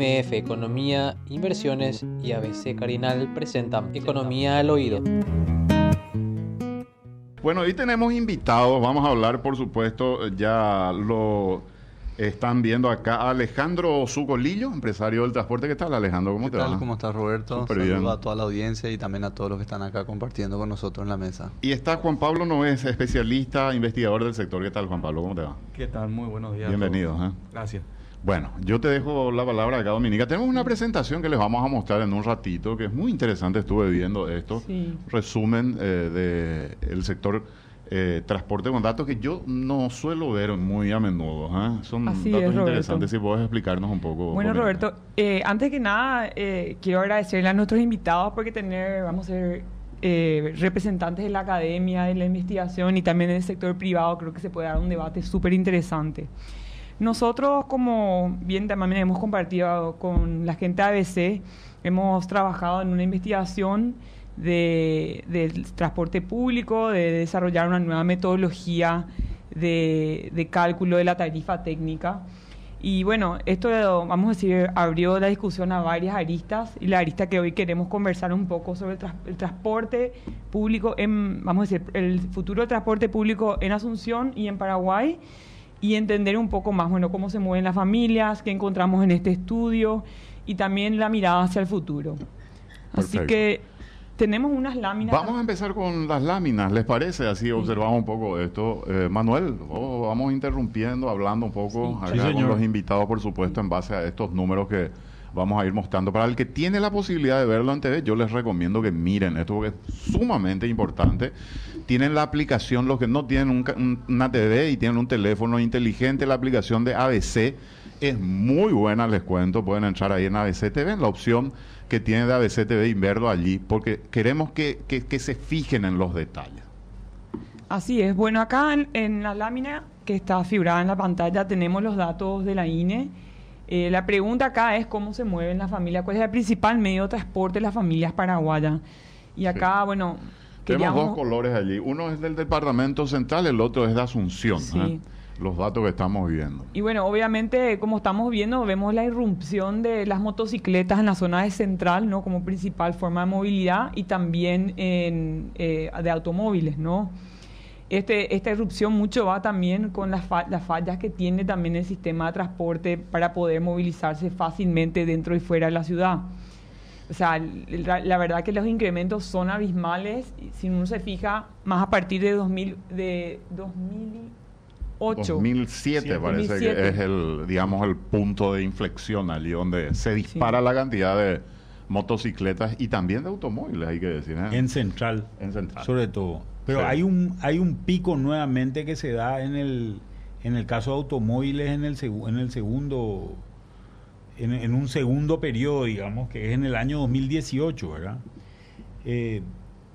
MF Economía, Inversiones y ABC Carinal presentan Economía al Oído. Bueno, hoy tenemos invitados, vamos a hablar por supuesto, ya lo están viendo acá Alejandro Zugolillo, empresario del transporte. ¿Qué tal Alejandro? ¿Cómo ¿Qué te tal? va? ¿Cómo estás Roberto? Saludo bien. a toda la audiencia y también a todos los que están acá compartiendo con nosotros en la mesa. Y está Juan Pablo Noves, especialista, investigador del sector. ¿Qué tal Juan Pablo? ¿Cómo te va? ¿Qué tal? Muy buenos días. Bienvenido. ¿eh? Gracias. Bueno, yo te dejo la palabra acá, Dominica. Tenemos una presentación que les vamos a mostrar en un ratito, que es muy interesante. Estuve viendo esto. Sí. Resumen eh, del sector eh, transporte con datos que yo no suelo ver muy a menudo. ¿eh? Son Así datos es, interesantes. Si puedes explicarnos un poco. Bueno, Dominica. Roberto, eh, antes que nada, eh, quiero agradecerle a nuestros invitados porque tener, vamos a ser eh, representantes de la academia, de la investigación y también del sector privado, creo que se puede dar un debate súper interesante. Nosotros, como bien también hemos compartido con la gente ABC, hemos trabajado en una investigación de, del transporte público, de desarrollar una nueva metodología de, cálculo de la tarifa técnica. Y bueno, esto, vamos a decir, abrió la discusión a varias aristas y la arista que hoy queremos conversar un poco sobre el, el transporte público, en, vamos a decir, el futuro del transporte público en Asunción y en Paraguay y entender un poco más, bueno, cómo se mueven las familias, qué encontramos en este estudio y también la mirada hacia el futuro. Así que tenemos unas láminas. Vamos a empezar con las láminas, ¿les parece? Así observamos un poco esto. Eh, Manuel, oh, vamos interrumpiendo, hablando un poco Sí. acá Sí, con los invitados, por supuesto, en base a estos números que vamos a ir mostrando. Para el que tiene la posibilidad de verlo en TV, yo les recomiendo que miren esto porque es sumamente importante. Tienen la aplicación, los que no tienen un una TV y tienen un teléfono inteligente, la aplicación de ABC es muy buena, les cuento. Pueden entrar ahí en ABC TV, en la opción que tiene de ABC TV y verlo allí, porque queremos que, que- se fijen en los detalles. Así es. Bueno, acá en la lámina que está figurada en la pantalla tenemos los datos de la INE. Eh, la pregunta acá es cómo se mueven las familias, cuál es el principal medio de transporte de las familias paraguayas. Y acá, bueno, Tenemos dos colores allí. Uno es del Departamento Central, el otro es de Asunción. Sí. ¿eh? Los datos que estamos viendo. Y bueno, obviamente, como estamos viendo, vemos la irrupción de las motocicletas en la zona de central, ¿no? Como principal forma de movilidad y también en, eh, de automóviles, ¿no? Este, esta irrupción mucho va también con las, fa- las fallas que tiene también el sistema de transporte para poder movilizarse fácilmente dentro y fuera de la ciudad. O sea, la, la verdad que los incrementos son abismales. y Si uno se fija, más a partir de, 2000, de 2008. 2007 Sí, parece 2007. que es el, digamos, el punto de inflexión allí donde se dispara la cantidad de motocicletas y también de automóviles, hay que decir. ¿eh? En Central, En Central. sobre todo. Pero Sí. hay un hay un pico nuevamente que se da en el en el caso de automóviles en el en el segundo en, en un segundo periodo, digamos, que es en el año 2018, ¿verdad? Eh,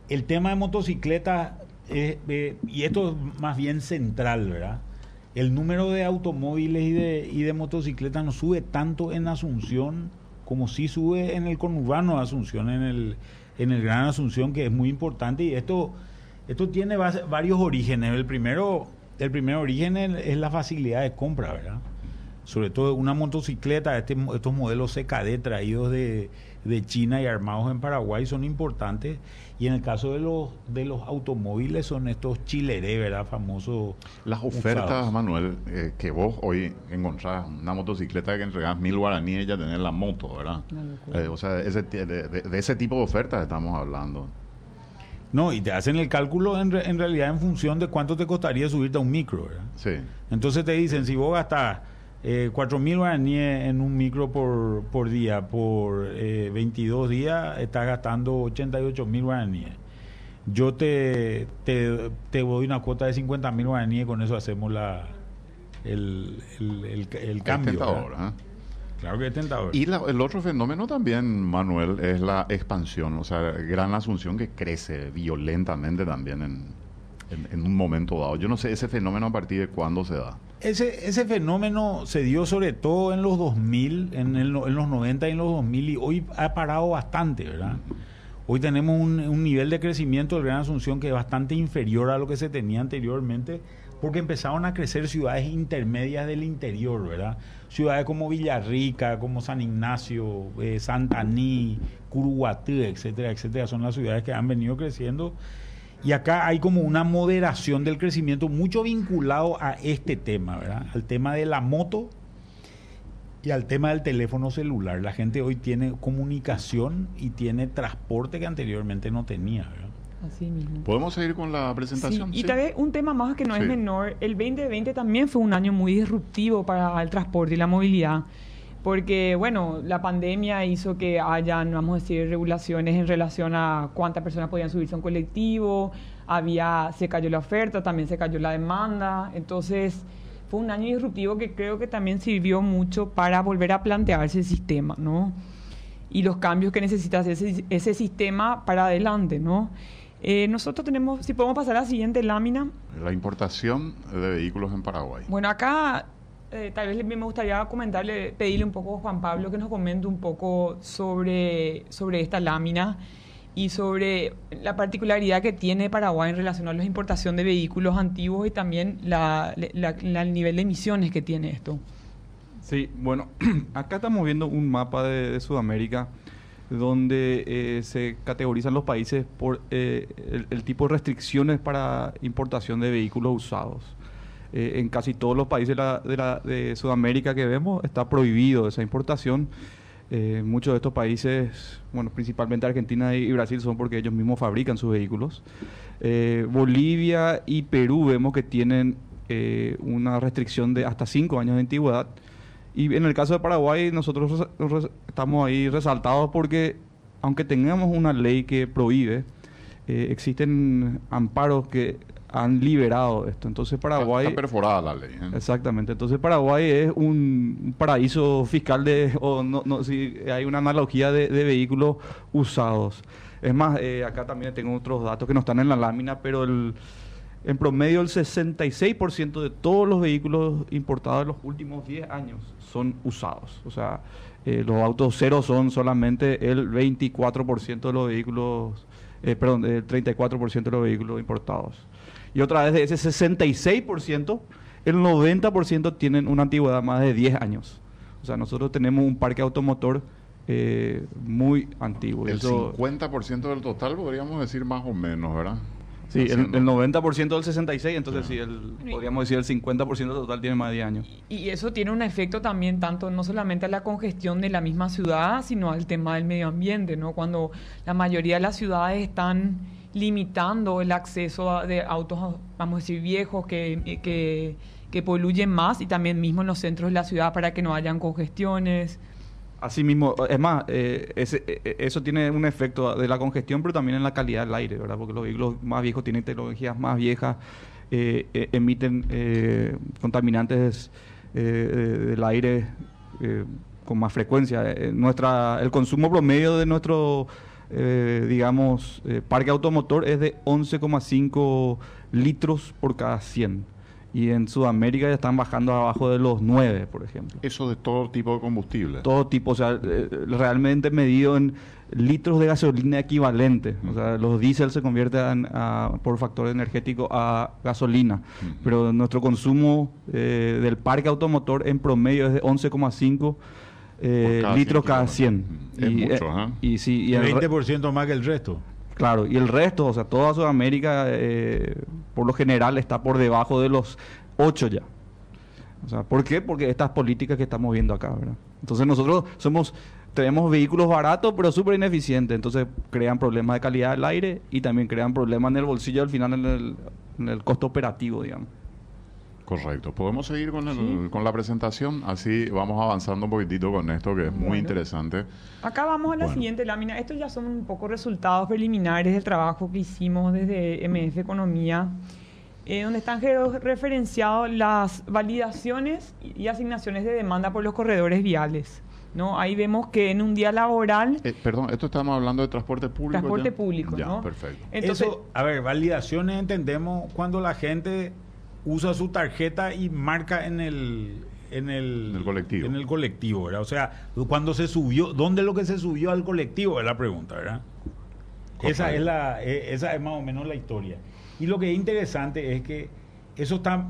el tema de motocicletas, es, eh, y esto es más bien central, ¿verdad? El número de automóviles y de, y de motocicletas no sube tanto en Asunción como sí sube en el conurbano de Asunción, en el, en el Gran Asunción, que es muy importante. Y esto, esto tiene base- varios orígenes. El primero, el primer origen es, la facilidad de compra, ¿verdad? Sobre todo una motocicleta, este, estos modelos CKD traídos de, de China y armados en Paraguay son importantes. Y en el caso de los, de los automóviles son estos chileré, ¿verdad? Famosos. Las ofertas, usados. Manuel, eh, que vos hoy encontrás una motocicleta que entregás mil guaraníes y ya tenés la moto, ¿verdad? Locura. Eh, o sea, ese, de, de- de ese tipo de ofertas estamos hablando. No, y te hacen el cálculo en, re- en realidad en función de cuánto te costaría subirte a un micro, ¿verdad? Sí. Entonces te dicen, si vos gastas eh, 4 mil guaraníes en un micro por, por día, por eh, 22 días, estás gastando 88 mil guaraníes. Yo te, te, te doy una cuota de 50 mil guaraníes, con eso hacemos la, el, el, el, el cambio. ¿eh? Claro que es tentador. Y la- el otro fenómeno también, Manuel, es la expansión, o sea, Gran Asunción que crece violentamente también en, en- en un momento dado. Yo no sé ese fenómeno a partir de cuándo se da. Ese, ese fenómeno se dio sobre todo en los 2000, en, el no- en los 90 y en los 2000 y hoy ha parado bastante, ¿verdad? Hoy tenemos un, un nivel de crecimiento del Gran Asunción que es bastante inferior a lo que se tenía anteriormente porque empezaron a crecer ciudades intermedias del interior, ¿verdad? Ciudades como Villarrica, como San Ignacio, eh, Santaní, Curuguatí, etcétera, etcétera, son las ciudades que han venido creciendo. Y acá hay como una moderación del crecimiento mucho vinculado a este tema, ¿verdad? Al tema de la moto y al tema del teléfono celular. La gente hoy tiene comunicación y tiene transporte que anteriormente no tenía, ¿verdad? Así mismo. ¿Podemos seguir con la presentación? Sí, Y Sí. tal vez un tema más que no Sí. es menor, el 2020 también fue un año muy disruptivo para el transporte y la movilidad, porque bueno, la pandemia hizo que hayan, vamos a decir, regulaciones en relación a cuántas personas podían subirse a un colectivo, había, se cayó la oferta, también se cayó la demanda, entonces fue un año disruptivo que creo que también sirvió mucho para volver a plantearse el sistema, ¿no? y los cambios que necesita ese, ese sistema para adelante, ¿no? Eh, nosotros tenemos, si podemos pasar a la siguiente lámina. La importación de vehículos en Paraguay. Bueno, acá eh, tal vez me gustaría comentarle, pedirle un poco a Juan Pablo que nos comente un poco sobre, sobre esta lámina y sobre la particularidad que tiene Paraguay en relación a la importación de vehículos antiguos y también la, la- la- el nivel de emisiones que tiene esto. Sí, bueno, acá estamos viendo un mapa de, de Sudamérica donde eh, se categorizan los países por eh, el, el tipo de restricciones para importación de vehículos usados. Eh, en casi todos los países de, la- de la- de Sudamérica que vemos está prohibido esa importación. Eh, muchos de estos países, bueno, principalmente Argentina y Brasil, son porque ellos mismos fabrican sus vehículos. Eh, Bolivia y Perú vemos que tienen eh, una restricción de hasta 5 años de antigüedad. Y en el caso de Paraguay, nosotros estamos ahí resaltados porque, aunque tengamos una ley que prohíbe, eh, existen amparos que han liberado esto. Entonces, Paraguay. Está perforada la ley. ¿eh? Exactamente. Entonces Paraguay es un un paraíso fiscal de, o no, no, si hay una analogía de, de vehículos usados. Es más, eh, acá también tengo otros datos que no están en la lámina, pero el, en promedio el 66% de todos los vehículos importados en los últimos 10 años son usados. O sea, eh, los autos cero son solamente el 24% de los vehículos, eh, perdón, el 34% de los vehículos importados. Y otra vez de ese 66%, el 90% tienen una antigüedad más de 10 años. O sea, nosotros tenemos un parque automotor eh, muy antiguo. El Eso- 50% del total podríamos decir más o menos, ¿verdad? Sí, el, el 90% del 66, entonces Ah. sí, el, podríamos decir el 50% del total tiene más de 10 años. Y eso tiene un efecto también tanto no solamente a la congestión de la misma ciudad, sino al tema del medio ambiente, ¿no? Cuando la mayoría de las ciudades están limitando el acceso a- de autos, vamos a decir, viejos que, que, que poluyen más y también mismo en los centros de la ciudad para que no hayan congestiones. Así mismo, es más, eh, ese- eh, eso tiene un efecto de la congestión, pero también en la calidad del aire, ¿verdad? Porque los vehículos más viejos tienen tecnologías más viejas, eh, eh, emiten eh, contaminantes eh, de- del aire eh, con más frecuencia. Eh, nuestra, el consumo promedio de nuestro, eh, digamos, eh, parque automotor es de 11,5 litros por cada 100. Y en Sudamérica ya están bajando abajo de los 9, por ejemplo Eso de todo tipo de combustible. todo tipo, o sea, eh, realmente medido en litros de gasolina equivalente. O sea, los diésel se convierten a- por factor energético a gasolina, Ujú. pero nuestro consumo eh, del parque automotor en promedio es de 11,5 eh, litros 100 cada kilómetros. 100. Es y, mucho, eh, ajá. y sí, y el re- 20% más que el resto. Claro, y el resto, o sea, toda Sudamérica, eh, por lo general, está por debajo de los 8 ya. O sea, ¿por qué? Porque estas políticas que estamos viendo acá, ¿verdad? Entonces nosotros somos, tenemos vehículos baratos, pero súper ineficientes. Entonces crean problemas de calidad del aire y también crean problemas en el bolsillo al final en el, en el costo operativo, digamos. Correcto. Podemos seguir con, el- Sí. con la presentación. Así vamos avanzando un poquitito con esto que es muy interesante. Acá vamos a la Bueno. siguiente lámina. Estos ya son un poco resultados preliminares del trabajo que hicimos desde MF Economía, eh, donde están referenciados las validaciones y asignaciones de demanda por los corredores viales. ¿no? Ahí vemos que en un día laboral, Eh, perdón, esto estamos hablando de transporte público. transporte ya? público, Ya, ¿no? perfecto. Entonces, Eso, a ver, validaciones entendemos cuando la gente usa su tarjeta y marca en el en el, En el colectivo. En el colectivo, ¿verdad? O sea, cuando se subió, ¿dónde es lo que se subió al colectivo? Es la pregunta, ¿verdad? Esa es, la, eh, esa es más o menos la historia. Y lo que es interesante es que Eso está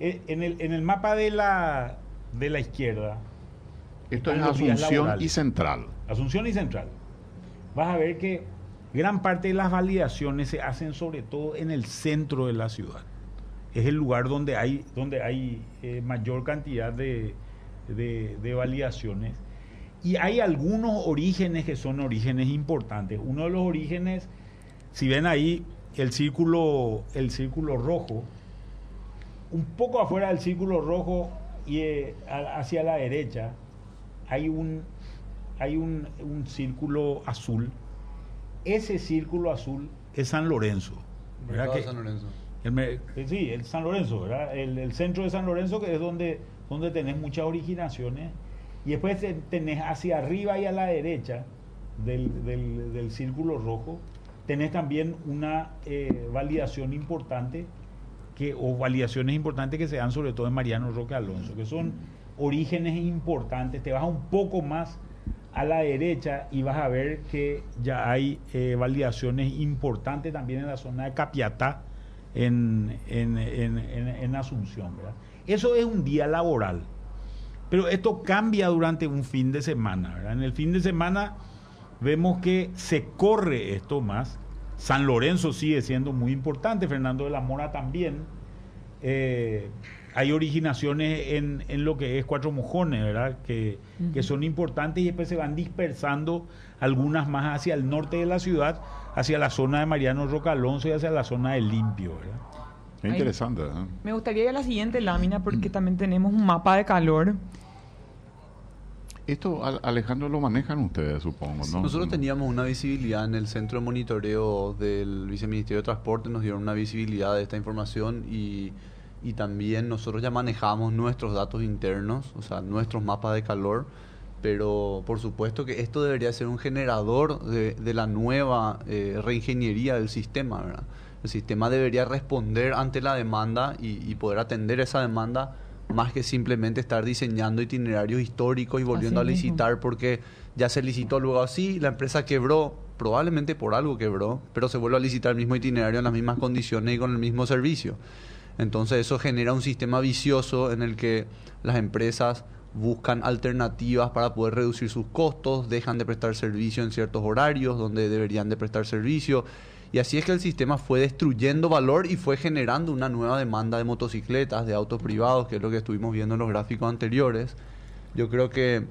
eh, en el, en el mapa de la, de la izquierda. Esto es Asunción y. Central. Asunción y Central. Vas a ver que gran parte de las validaciones se hacen sobre todo en el centro de la ciudad. Es el lugar donde hay, donde hay eh, mayor cantidad de, de- de validaciones. Y hay algunos orígenes que son orígenes importantes. Uno de los orígenes, si ven ahí el círculo, el círculo rojo, un poco afuera del círculo rojo y eh, hacia la derecha hay un hay un, un círculo azul. Ese círculo azul es San Lorenzo. ¿verdad que- San Lorenzo. Eh, sí, el San Lorenzo. El, centro de San Lorenzo, que es donde, donde tenés muchas originaciones. Y después te- tenés hacia arriba y a la derecha del, del- círculo rojo, tenés también una eh, validación importante, que, o validaciones importantes que se dan sobre todo en Mariano Roque Alonso, que son orígenes importantes. Te vas un poco más a la derecha y vas a ver que ya hay eh, validaciones importantes también en la zona de Capiatá, en, en, en- en- Asunción. ¿verdad? Eso es un día laboral. Pero esto cambia durante un fin de semana. ¿verdad? En el fin de semana vemos que se corre esto más. San Lorenzo sigue siendo muy importante, Fernando de la Mora también. Eh, hay originaciones en, en lo que es Cuatro Mojones, ¿verdad? Que, que son importantes y después se van dispersando algunas más hacia el norte de la ciudad, hacia la zona de Mariano Roca Alonso y hacia la zona de Limpio, ¿verdad? Qué interesante. ¿eh? Me gustaría ir a la siguiente lámina porque también tenemos un mapa de calor. Esto, Al- Alejandro, lo manejan ustedes, supongo, ¿no? Nosotros teníamos una visibilidad en el centro de monitoreo del Viceministerio de Transporte, nos dieron una visibilidad de esta información y, y también nosotros ya manejamos nuestros datos internos, o sea, nuestros mapas de calor, pero por supuesto que esto debería ser un generador de, de la nueva eh, reingeniería del sistema, ¿verdad? El sistema debería responder ante la demanda y, y poder atender esa demanda más que simplemente estar diseñando itinerarios históricos y volviendo Así a mismo. licitar porque ya se licitó luego así, la empresa quebró, probablemente por algo quebró, pero se vuelve a licitar el mismo itinerario en las mismas condiciones y con el mismo servicio. Entonces eso genera un sistema vicioso en el que las empresas buscan alternativas para poder reducir sus costos, dejan de prestar servicio en ciertos horarios donde deberían de prestar servicio. Y así es que el sistema fue destruyendo valor y fue generando una nueva demanda de motocicletas, de autos privados, que es lo que estuvimos viendo en los gráficos anteriores. Yo creo que,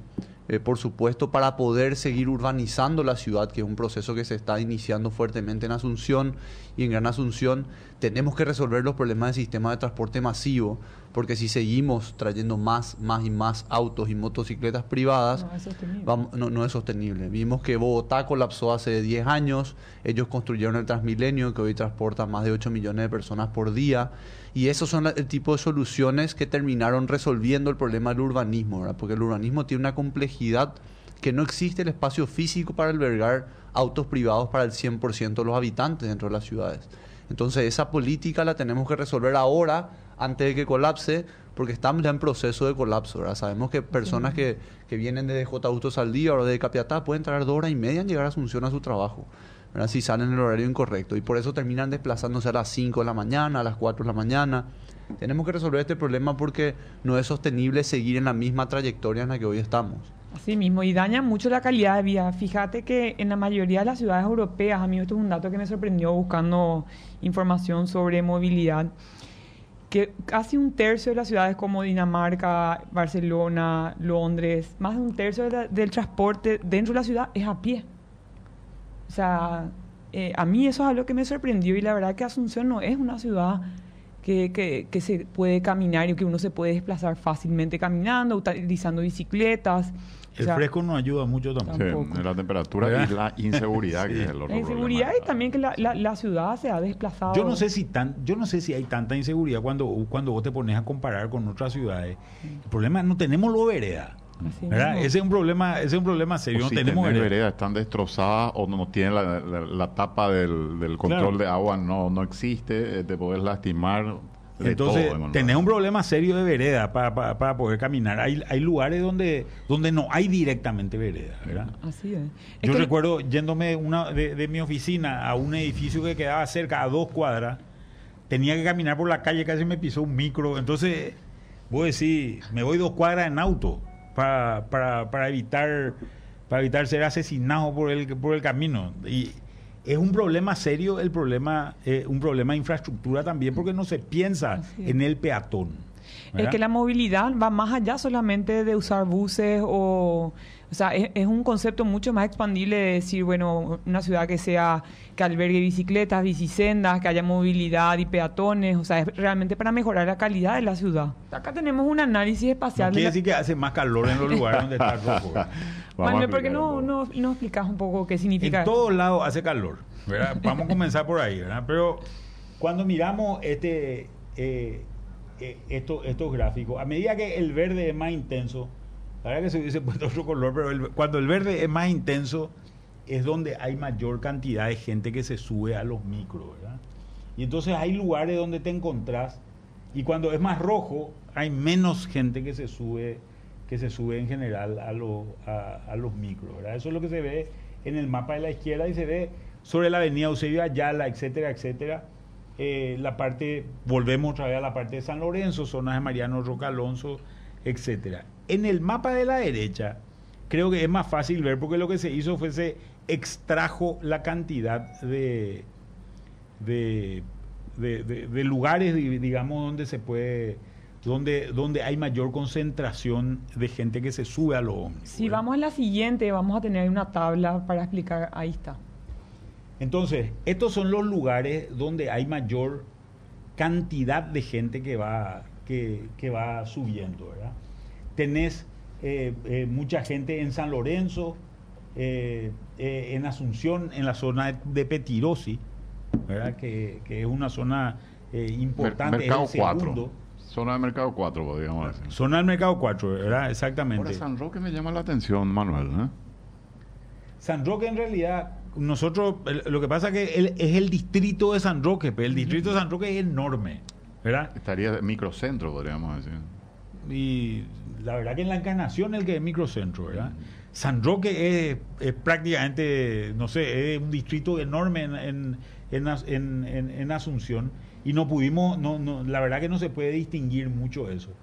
eh, por supuesto, para poder seguir urbanizando la ciudad, que es un proceso que se está iniciando fuertemente en Asunción y en Gran Asunción, tenemos que resolver los problemas del sistema de transporte masivo, porque si seguimos trayendo más, más y más autos y motocicletas privadas, No es sostenible. vamos- no, no es sostenible. Vimos que Bogotá colapsó hace 10 años, ellos construyeron el Transmilenio que hoy transporta más de 8 millones de personas por día y esos son el tipo de soluciones que terminaron resolviendo el problema del urbanismo, ¿verdad? porque el urbanismo tiene una complejidad que no existe el espacio físico para albergar autos privados para el 100% de los habitantes dentro de las ciudades. Entonces esa política la tenemos que resolver ahora antes de que colapse, porque estamos ya en proceso de colapso. ¿verdad? Sabemos que personas que, que vienen desde J. Augusto Saldívar o de Capiatá pueden tardar dos horas y media en llegar a Asunción a su trabajo, ¿verdad? si salen en el horario incorrecto. Y por eso terminan desplazándose a las 5 de la mañana, a las 4 de la mañana. Tenemos que resolver este problema porque no es sostenible seguir en la misma trayectoria en la que hoy estamos. Así mismo, y daña mucho la calidad de vida. Fíjate que en la mayoría de las ciudades europeas, a mí esto es un dato que me sorprendió buscando información sobre movilidad, que casi un tercio de las ciudades como Dinamarca, Barcelona, Londres, más de un tercio del transporte dentro de la ciudad es a pie. O sea, eh, a mí eso es algo que me sorprendió y la verdad que Asunción no es una ciudad que, que- que se puede caminar y que uno se puede desplazar fácilmente caminando, utilizando bicicletas. O El sea, fresco nos ayuda mucho. Sí, Tampoco. la temperatura y ¿Verdad? la inseguridad, que es el otro La inseguridad problema. y también que la, la- la ciudad se ha desplazado. Yo no sé si tan, yo no sé si hay tanta inseguridad cuando, cuando vos te pones a comparar con otras ciudades. El problema es no tenemos lo vereda. Ese es un problema, ese es un problema O serio. no si tenemos vereda. veredas están destrozadas o no tienen la, la- la tapa del, del control Claro. de agua, no, no existe, eh, te podés lastimar. de Entonces, todo, tenés un problema serio de vereda para, para, para poder caminar. Hay, hay lugares donde, donde no hay directamente vereda, ¿verdad? Así es. Es Yo que- recuerdo yéndome una, de, de mi oficina a un edificio que quedaba cerca, a dos cuadras, tenía que caminar por la calle, casi me pisó un micro. Entonces, voy a decir, me voy dos cuadras en auto para, para, para evitar para evitar ser asesinado por el, por el camino. Y es un problema serio, el problema, eh, un problema de infraestructura también, porque no se piensa es. en el peatón. Es ¿verdad? que la movilidad va más allá solamente de usar buses o... O sea, es, es un concepto mucho más expandible de decir, bueno, una ciudad que sea, que albergue bicicletas, bicisendas, que haya movilidad y peatones, o sea, es realmente para mejorar la calidad de la ciudad. Acá tenemos un análisis No espacial de quiere la- decir que hace más calor en los lugares donde está rojo. Vamos a Manuel, ¿por qué no, no, no explicas un poco qué significa? En todos lados hace calor. ¿verdad? Vamos a comenzar por ahí, ¿verdad? Pero cuando miramos este, eh, eh, esto- estos gráficos, a medida que el verde es más intenso, la verdad que se hubiese puesto otro color, pero cuando el verde es más intenso, es donde hay mayor cantidad de gente que se sube a los micros, ¿verdad? Y entonces hay lugares donde te encontrás, y cuando es más rojo, hay menos gente que se sube que se sube en general a, lo- a los micros. ¿verdad? Eso es lo que se ve en el mapa de la izquierda y se ve sobre la avenida Eusebio Ayala, etcétera, etcétera. Eh, la parte, volvemos otra vez a la parte de San Lorenzo, zonas de Mariano Roca Alonso, etcétera. En el mapa de la derecha, creo que es más fácil ver porque lo que se hizo fue se extrajo la cantidad de, de, de- de- de lugares, di- digamos, donde se puede, donde, donde hay mayor concentración de gente que se sube a los ómnibus. Si ¿verdad? vamos a la siguiente, vamos a tener una tabla para explicar. Ahí está. Entonces, estos son los lugares donde hay mayor cantidad de gente que va, que, que va subiendo, ¿verdad? Tenés eh, eh, mucha gente en San Lorenzo, eh, eh, en Asunción, en la zona de, Petirosi, ¿verdad? Que, que es una zona eh, importante. es el mercado 4. segundo. Zona de mercado 4, podríamos decir. Zona del Mercado 4, ¿verdad? Exactamente. Ahora San Roque me llama la atención, Manuel. San Roque en realidad, nosotros, el- lo que pasa que él es el distrito de San Roque, pero el distrito de San Roque es enorme, ¿verdad? Estaría microcentro, podríamos decir. Y la verdad que en la encarnación el que es microcentro, ¿verdad? San Roque es, prácticamente, no sé, es un distrito enorme en, en, en As- en- en- en Asunción y no pudimos, no, no, la verdad que no se puede distinguir mucho eso.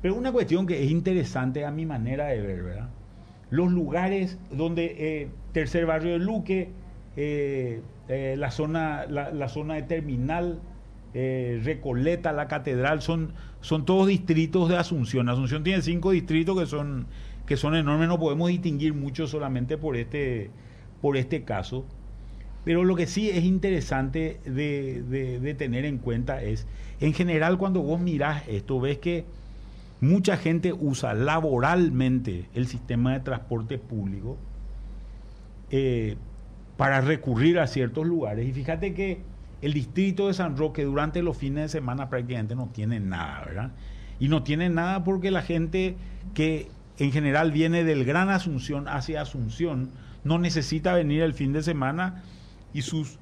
Pero una cuestión que es interesante a mi manera de ver, ¿verdad? Los lugares donde eh, tercer barrio de Luque, eh, eh, la, zona, la zona de terminal, eh, Recoleta, la catedral, son, son todos distritos de Asunción. Asunción tiene cinco distritos que son, que son enormes, no podemos distinguir mucho solamente por este, por este caso. Pero lo que sí es interesante de, de- tener en cuenta es, en general cuando vos mirás esto, ves que mucha gente usa laboralmente el sistema de transporte público eh, para recurrir a ciertos lugares. Y fíjate que el distrito de San Roque durante los fines de semana prácticamente no tiene nada, ¿verdad? Y no tiene nada porque la gente que en general viene del Gran Asunción hacia Asunción no necesita venir el fin de semana y sus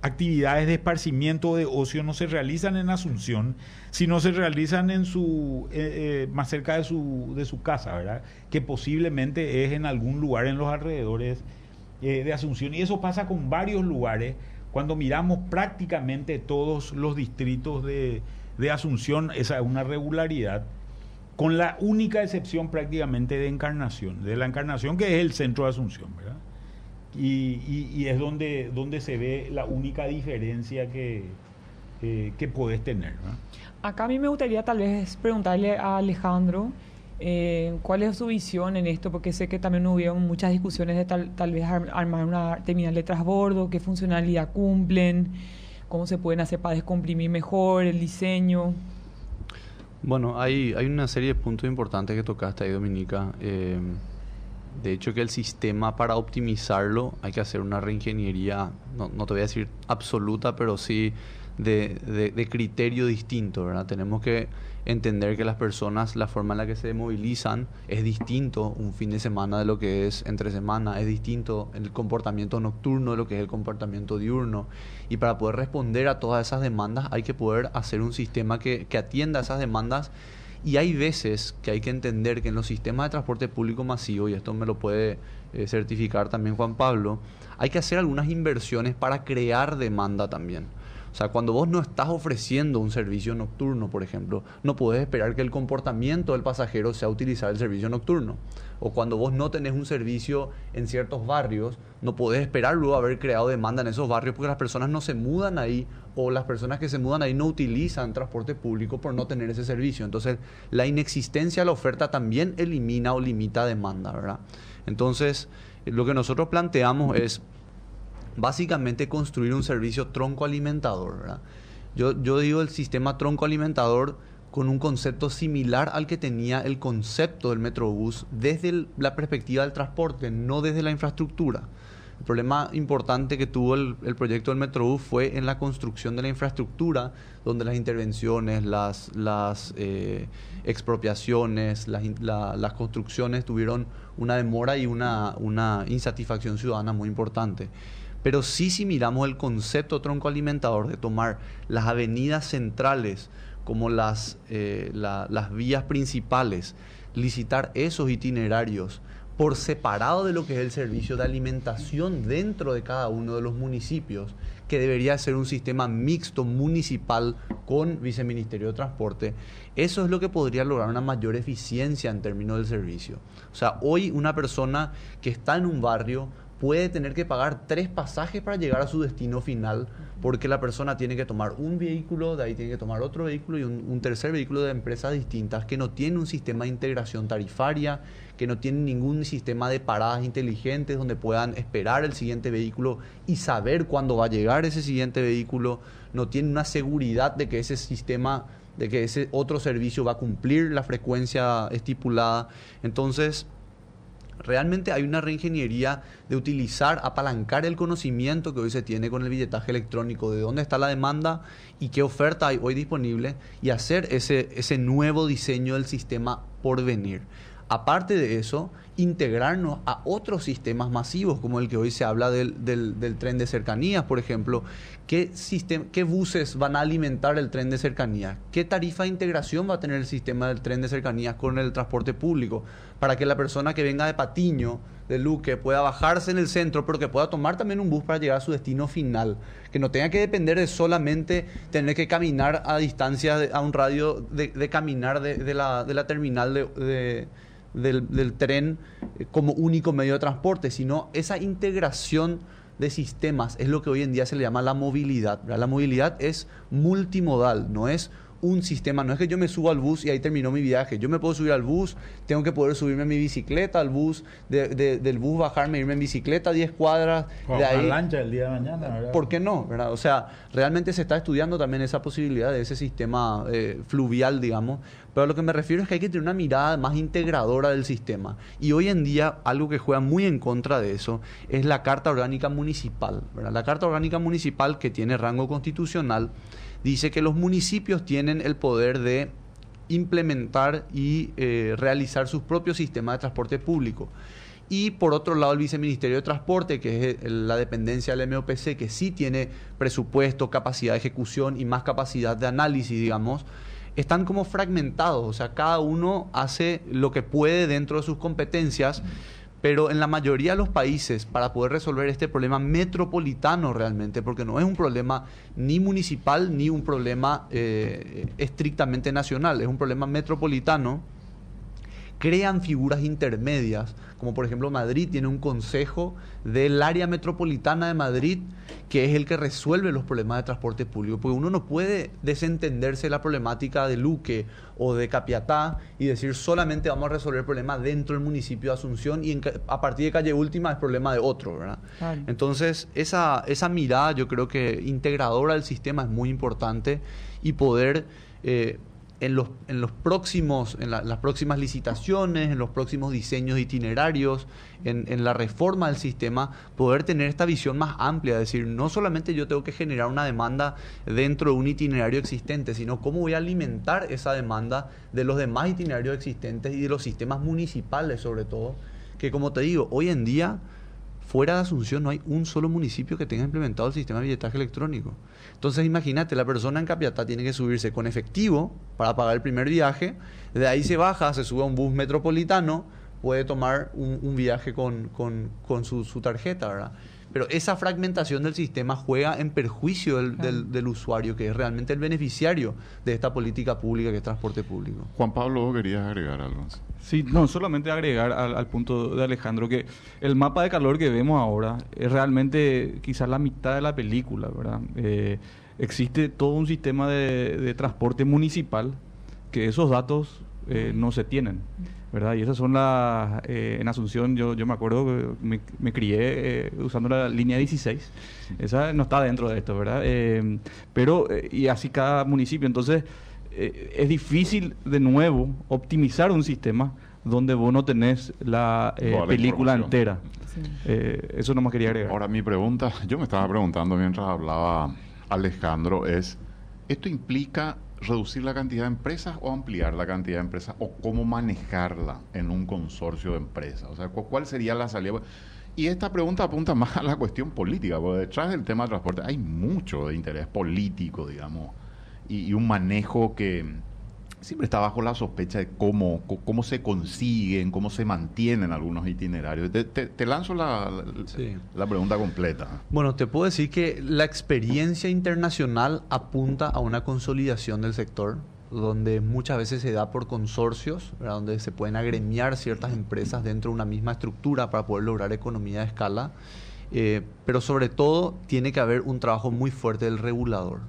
actividades de esparcimiento de ocio no se realizan en Asunción, sino se realizan en su eh, eh, más cerca de su, de su casa, ¿verdad? Que posiblemente es en algún lugar en los alrededores eh, de Asunción. Y eso pasa con varios lugares. Cuando miramos prácticamente todos los distritos de, Asunción, esa es una regularidad, con la única excepción prácticamente de Encarnación, de la Encarnación que es el centro de Asunción, ¿verdad? Y, es donde, donde se ve la única diferencia que, eh, que puedes tener. Acá a mí me gustaría tal vez preguntarle a Alejandro eh, cuál es su visión en esto, porque sé que también hubieron muchas discusiones de tal, tal vez ar- armar una terminal de transbordo, qué funcionalidad cumplen, cómo se pueden hacer para descomprimir mejor el diseño. Bueno, hay, hay una serie de puntos importantes que tocaste ahí, Dominica. Eh, de hecho, que el sistema para optimizarlo hay que hacer una reingeniería, no, no te voy a decir absoluta, pero sí de, de- de criterio distinto, ¿verdad? Tenemos que entender que las personas, la forma en la que se movilizan es distinto un fin de semana de lo que es entre semana, es distinto el comportamiento nocturno de lo que es el comportamiento diurno. Y para poder responder a todas esas demandas hay que poder hacer un sistema que, que atienda esas demandas y hay veces que hay que entender que en los sistemas de transporte público masivo, y esto me lo puede eh, certificar también Juan Pablo, hay que hacer algunas inversiones para crear demanda también. O sea, cuando vos no estás ofreciendo un servicio nocturno, por ejemplo, no podés esperar que el comportamiento del pasajero sea utilizar el servicio nocturno. O cuando vos no tenés un servicio en ciertos barrios, no podés esperar luego haber creado demanda en esos barrios porque las personas no se mudan ahí o las personas que se mudan ahí no utilizan transporte público por no tener ese servicio. Entonces, la inexistencia de la oferta también elimina o limita demanda, ¿verdad? Entonces, lo que nosotros planteamos es básicamente construir un servicio tronco alimentador. ¿verdad? Yo, digo el sistema tronco alimentador con un concepto similar al que tenía el concepto del Metrobús desde la perspectiva del transporte, no desde la infraestructura. El problema importante que tuvo el, proyecto del Metrobús fue en la construcción de la infraestructura, donde las intervenciones, las, eh, expropiaciones, las, construcciones tuvieron una demora y una insatisfacción ciudadana muy importante. Pero sí si miramos el concepto tronco alimentador de tomar las avenidas centrales como las, eh, la- las vías principales, licitar esos itinerarios por separado de lo que es el servicio de alimentación dentro de cada uno de los municipios, que debería ser un sistema mixto municipal con Viceministerio de Transporte, eso es lo que podría lograr una mayor eficiencia en términos del servicio. O sea, hoy una persona que está en un barrio puede tener que pagar tres pasajes para llegar a su destino final, porque la persona tiene que tomar un vehículo, de ahí tiene que tomar otro vehículo y un, un tercer vehículo de empresas distintas que no tienen un sistema de integración tarifaria, que no tienen ningún sistema de paradas inteligentes donde puedan esperar el siguiente vehículo y saber cuándo va a llegar ese siguiente vehículo, no tienen una seguridad de que ese sistema de que ese otro servicio va a cumplir la frecuencia estipulada. Entonces, realmente hay una reingeniería de utilizar, apalancar el conocimiento que hoy se tiene con el billetaje electrónico, de dónde está la demanda y qué oferta hay hoy disponible y hacer ese, ese nuevo diseño del sistema por venir. Aparte de eso, integrarnos a otros sistemas masivos, como el que hoy se habla del, del- tren de cercanías, por ejemplo. ¿Qué, ¿Qué buses van a alimentar el tren de cercanías? ¿Qué tarifa de integración va a tener el sistema del tren de cercanías con el transporte público? Para que la persona que venga de Patiño, de Luque, pueda bajarse en el centro, pero que pueda tomar también un bus para llegar a su destino final. Que no tenga que depender de solamente tener que caminar a distancia, a un radio de, caminar de, la, de la terminal de del, tren eh, como único medio de transporte, sino esa integración de sistemas es lo que hoy en día se le llama la movilidad. La movilidad es multimodal, no es un sistema, no es que yo me subo al bus y ahí terminó mi viaje. Yo me puedo subir al bus, tengo que poder subirme en mi bicicleta al bus, de- de- del bus bajarme, irme en bicicleta 10 cuadras, O de ahí... lancha el día de mañana, ¿verdad? ¿Por qué no? ¿verdad? O sea, realmente se está estudiando también esa posibilidad de ese sistema eh, fluvial, digamos. Pero a lo que me refiero es que hay que tener una mirada más integradora del sistema. Y hoy en día, algo que juega muy en contra de eso es la Carta Orgánica Municipal. ¿verdad? La Carta Orgánica Municipal, que tiene rango constitucional, dice que los municipios tienen el poder de implementar y eh, realizar sus propios sistemas de transporte público. Y por otro lado, el Viceministerio de Transporte, que es el- la dependencia del MOPC, que sí tiene presupuesto, capacidad de ejecución y más capacidad de análisis, digamos, están como fragmentados. O sea, cada uno hace lo que puede dentro de sus competencias. Pero en la mayoría de los países, para poder resolver este problema metropolitano realmente, porque no es un problema ni municipal ni un problema eh, estrictamente nacional, es un problema metropolitano, crean figuras intermedias, como por ejemplo Madrid tiene un consejo del área metropolitana de Madrid que es el que resuelve los problemas de transporte público, porque uno no puede desentenderse de la problemática de Luque o de Capiatá y decir solamente vamos a resolver el problema dentro del municipio de Asunción y en a partir de calle última es problema de otro, ¿verdad? Claro. Entonces, esa, esa mirada yo creo que integradora del sistema es muy importante y poder eh, en, los, en los próximos, en la- las próximas licitaciones, en los próximos diseños de itinerarios, en, en la reforma del sistema, poder tener esta visión más amplia, es decir, no solamente yo tengo que generar una demanda dentro de un itinerario existente, sino cómo voy a alimentar esa demanda de los demás itinerarios existentes y de los sistemas municipales sobre todo, que como te digo, hoy en día Fuera de Asunción no hay un solo municipio que tenga implementado el sistema de billetaje electrónico. Entonces imagínate, la persona en Capiatá tiene que subirse con efectivo para pagar el primer viaje, de ahí se baja, se sube a un bus metropolitano, puede tomar un, viaje con, con- con su, su tarjeta, ¿verdad? Pero esa fragmentación del sistema juega en perjuicio del, Claro. del- del usuario, que es realmente el beneficiario de esta política pública que es transporte público. Juan Pablo, ¿vos querías agregar algo? Sí, no, solamente agregar al, al punto de Alejandro que el mapa de calor que vemos ahora es realmente quizás la mitad de la película, ¿verdad? Eh, existe todo un sistema de, de transporte municipal que esos datos eh, no se tienen, ¿verdad? Y esas son las... eh, en Asunción yo, yo me acuerdo que me, me crié eh, usando la línea 16. Esa no está dentro de esto, ¿verdad? Eh, pero, eh, y así cada municipio. Entonces, eh, es difícil de nuevo optimizar un sistema donde vos no tenés la eh, película entera. Sí. Eh, eso no más quería agregar. Ahora mi pregunta, yo me estaba preguntando mientras hablaba Alejandro, es, ¿esto implica reducir la cantidad de empresas o ampliar la cantidad de empresas o cómo manejarla en un consorcio de empresas? O sea, ¿cu- ¿cuál sería la salida? Y esta pregunta apunta más a la cuestión política, porque detrás del tema de transporte hay mucho de interés político, digamos, y, y un manejo que siempre está bajo la sospecha de cómo, cómo se consiguen, cómo se mantienen algunos itinerarios. Te, te- te lanzo la, la- Sí. la pregunta completa. Bueno, te puedo decir que la experiencia internacional apunta a una consolidación del sector, donde muchas veces se da por consorcios, ¿verdad? donde se pueden agremiar ciertas empresas dentro de una misma estructura para poder lograr economía de escala. Eh, pero sobre todo tiene que haber un trabajo muy fuerte del regulador.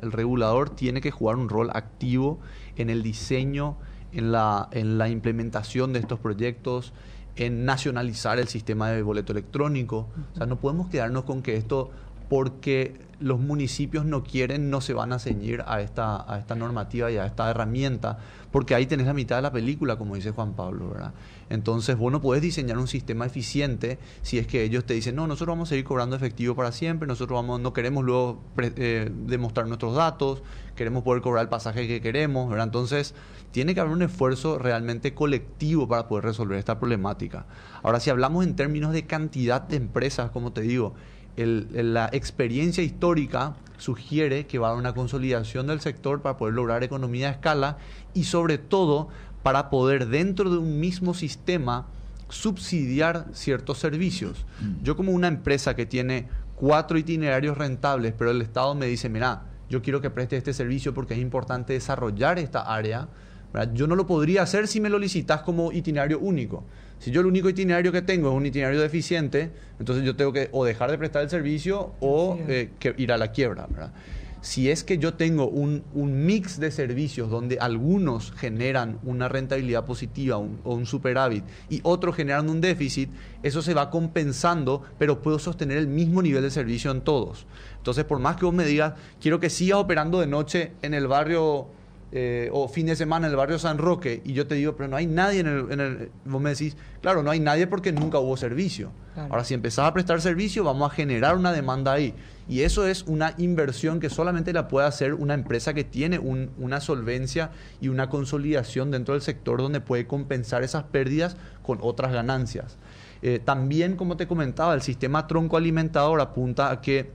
El regulador tiene que jugar un rol activo en el diseño, en la, en la implementación de estos proyectos, en nacionalizar el sistema de boleto electrónico. O sea, no podemos quedarnos con que esto, porque los municipios no quieren, no se van a ceñir a esta, a esta normativa y a esta herramienta, porque ahí tenés la mitad de la película, como dice Juan Pablo, ¿verdad? Entonces, vos no podés diseñar un sistema eficiente si es que ellos te dicen, no, nosotros vamos a seguir cobrando efectivo para siempre, nosotros vamos, no queremos luego eh, demostrar nuestros datos, queremos poder cobrar el pasaje que queremos. Entonces, tiene que haber un esfuerzo realmente colectivo para poder resolver esta problemática. Ahora, si hablamos en términos de cantidad de empresas, como te digo, el- la experiencia histórica sugiere que va a haber una consolidación del sector para poder lograr economía de escala y sobre todo para poder dentro de un mismo sistema subsidiar ciertos servicios. Yo como una empresa que tiene cuatro itinerarios rentables, pero el Estado me dice, mira, yo quiero que preste este servicio porque es importante desarrollar esta área, ¿verdad? yo no lo podría hacer si me lo licitas como itinerario único. Si yo el único itinerario que tengo es un itinerario deficiente, entonces yo tengo que o dejar de prestar el servicio o eh, que ir a la quiebra. ¿verdad? Si es que yo tengo un, un mix de servicios donde algunos generan una rentabilidad positiva un- o un superávit y otros generan un déficit, eso se va compensando, pero puedo sostener el mismo nivel de servicio en todos. Entonces, por más que vos me digas, quiero que sigas operando de noche en el barrio eh, o fin de semana en el barrio San Roque y yo te digo, pero no hay nadie en el, en el- Vos me decís, claro, no hay nadie porque nunca hubo servicio. Claro. Ahora, si empezás a prestar servicio, vamos a generar una demanda ahí. Y eso es una inversión que solamente la puede hacer una empresa que tiene un- una solvencia y una consolidación dentro del sector donde puede compensar esas pérdidas con otras ganancias. Eh, también, como te comentaba, el sistema tronco alimentador apunta a que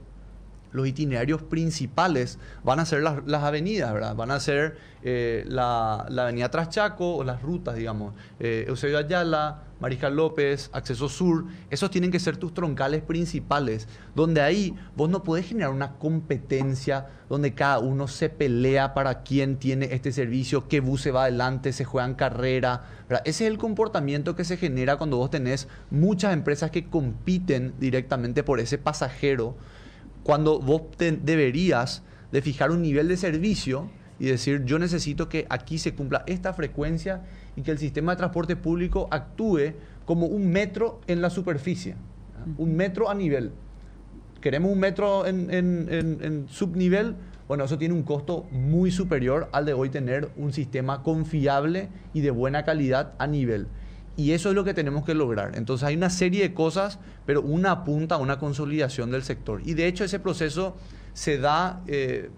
los itinerarios principales van a ser las, avenidas, ¿verdad? Van a ser eh, la, avenida Traschaco o las rutas, digamos. Eh, Eusebio Ayala, Mariscal López, Acceso Sur. Esos tienen que ser tus troncales principales, donde ahí vos no podés generar una competencia donde cada uno se pelea para quién tiene este servicio, qué bus se va adelante, se juegan carrera. Ese es el comportamiento que se genera cuando vos tenés muchas empresas que compiten directamente por ese pasajero cuando vos te- deberías de fijar un nivel de servicio y decir yo necesito que aquí se cumpla esta frecuencia y que el sistema de transporte público actúe como un metro en la superficie, un metro a nivel. Queremos un metro en, en- en- en subnivel, bueno, eso tiene un costo muy superior al de hoy tener un sistema confiable y de buena calidad a nivel. Y eso es lo que tenemos que lograr. Entonces hay una serie de cosas, pero una apunta a una consolidación del sector. Y de hecho ese proceso se da, eh,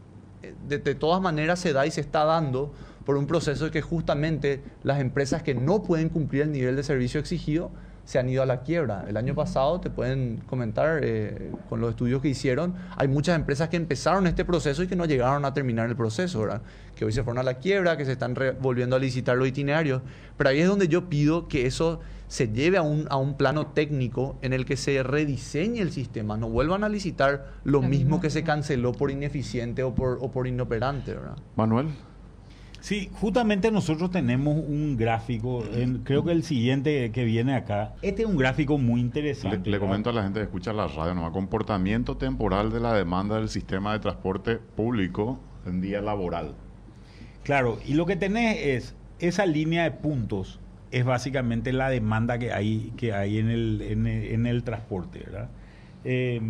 de, de todas maneras se da y se está dando por un proceso de que justamente las empresas que no pueden cumplir el nivel de servicio exigido se han ido a la quiebra. El año pasado, te pueden comentar eh, con los estudios que hicieron, hay muchas empresas que empezaron este proceso y que no llegaron a terminar el proceso, ¿verdad? que hoy se fueron a la quiebra, que se están volviendo a licitar los itinerarios. Pero ahí es donde yo pido que eso se lleve a un, a un plano técnico en el que se rediseñe el sistema, no vuelvan a licitar lo La mismo que se canceló por ineficiente o por, o por inoperante, ¿verdad? Manuel, Sí, justamente nosotros tenemos un gráfico, creo que el siguiente que viene acá. Este es un gráfico muy interesante. le comento a la gente que escucha la radio, ¿no? comportamiento temporal de la demanda del sistema de transporte público en día laboral. Claro, y lo que tenés es esa línea de puntos es básicamente la demanda que hay que hay en el en el, en el transporte, ¿verdad? Eh,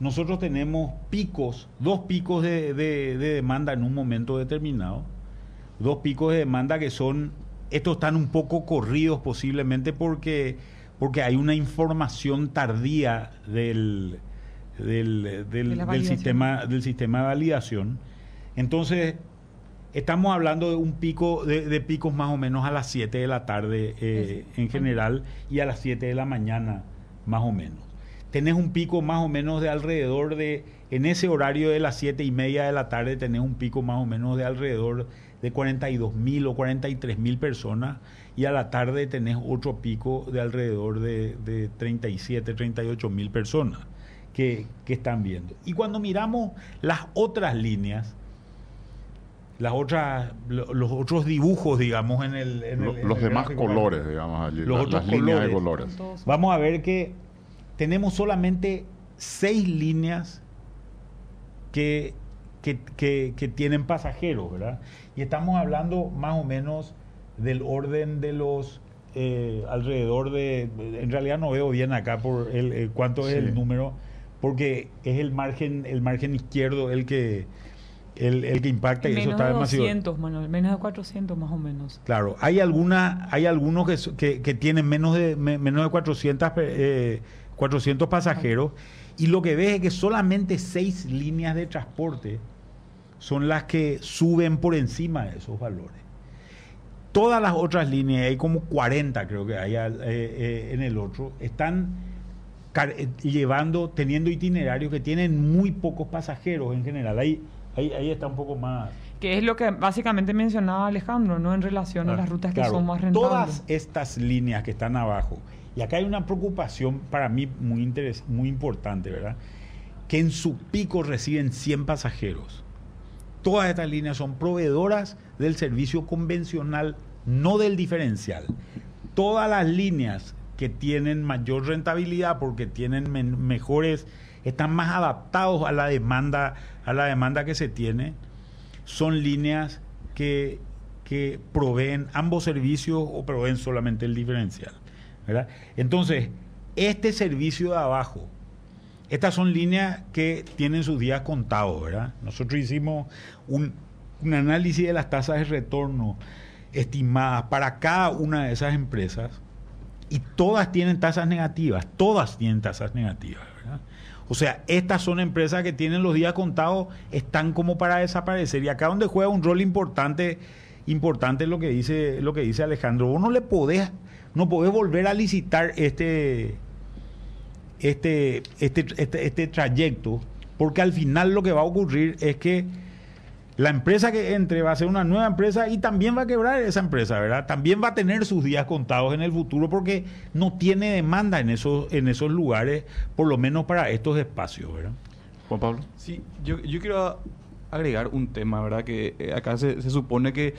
nosotros tenemos picos, dos picos de, de- de demanda en un momento determinado, dos picos de demanda que son, estos están un poco corridos posiblemente porque porque hay una información tardía del del, del- De la del validación. sistema del sistema de validación. Entonces, estamos hablando de un pico, de, de picos más o menos a las 7 de la tarde eh, Sí. en general y a las 7 de la mañana más o menos. Tenés un pico más o menos de alrededor de, en ese horario de las 7 y media de la tarde tenés un pico más o menos de alrededor de 42 mil o 43 mil personas y a la tarde tenés otro pico de alrededor de, de 37, 38 mil personas que, que están viendo. Y cuando miramos las otras líneas, las otras, lo- los otros dibujos, digamos, en el... en Lo- el- en los el demás gráfico, colores, digamos, allí, Los la- otros las líneas de colores. colores. Vamos a ver que tenemos solamente seis líneas que, que, que- que tienen pasajeros, ¿verdad? Y estamos hablando más o menos del orden de los eh, alrededor de, en realidad no veo bien acá por el, el- cuánto es Sí. el número, porque es el margen, el margen izquierdo el que el, el que impacta y eso Menos está de demasiado. 200, Manuel, menos de 400 más o menos. Claro, hay alguna, hay algunos que, que, que tienen menos de me- menos de 400, pe- eh, 400 pasajeros y lo que ves es que solamente seis líneas de transporte son las que suben por encima de esos valores. Todas las otras líneas, hay como 40 creo que hay al- eh, eh, en el otro, están eh, llevando, teniendo itinerarios que tienen muy pocos pasajeros en general. Ahí, ahí, ahí está un poco más... Que es lo que básicamente mencionaba Alejandro, ¿no? En relación a Ah, las rutas que son más rentables. Todas estas líneas que están abajo, y acá hay una preocupación para mí muy, interes- muy importante, ¿verdad? Que en su pico reciben 100 pasajeros. Todas estas líneas son proveedoras del servicio convencional, no del diferencial. Todas las líneas que tienen mayor rentabilidad porque tienen mejores, están más adaptados a la demanda, a la demanda que se tiene, son líneas que, que proveen ambos servicios o proveen solamente el diferencial. Entonces, este servicio de abajo, estas son líneas que tienen sus días contados, ¿verdad? Nosotros hicimos un, un análisis de las tasas de retorno estimadas para cada una de esas empresas y todas tienen tasas negativas, todas tienen tasas negativas, ¿verdad? O sea, estas son empresas que tienen los días contados, están como para desaparecer. Y acá donde juega un rol importante, importante lo que dice, lo que dice Alejandro, vos no le podés, no podés volver a licitar este, este, este, este, este trayecto, porque al final lo que va a ocurrir es que la empresa que entre va a ser una nueva empresa y también va a quebrar esa empresa, ¿verdad? También va a tener sus días contados en el futuro porque no tiene demanda en esos, en esos lugares, por lo menos para estos espacios, ¿verdad? Juan Pablo. Sí, yo, yo quiero agregar un tema, ¿verdad? Que eh, acá se, se supone que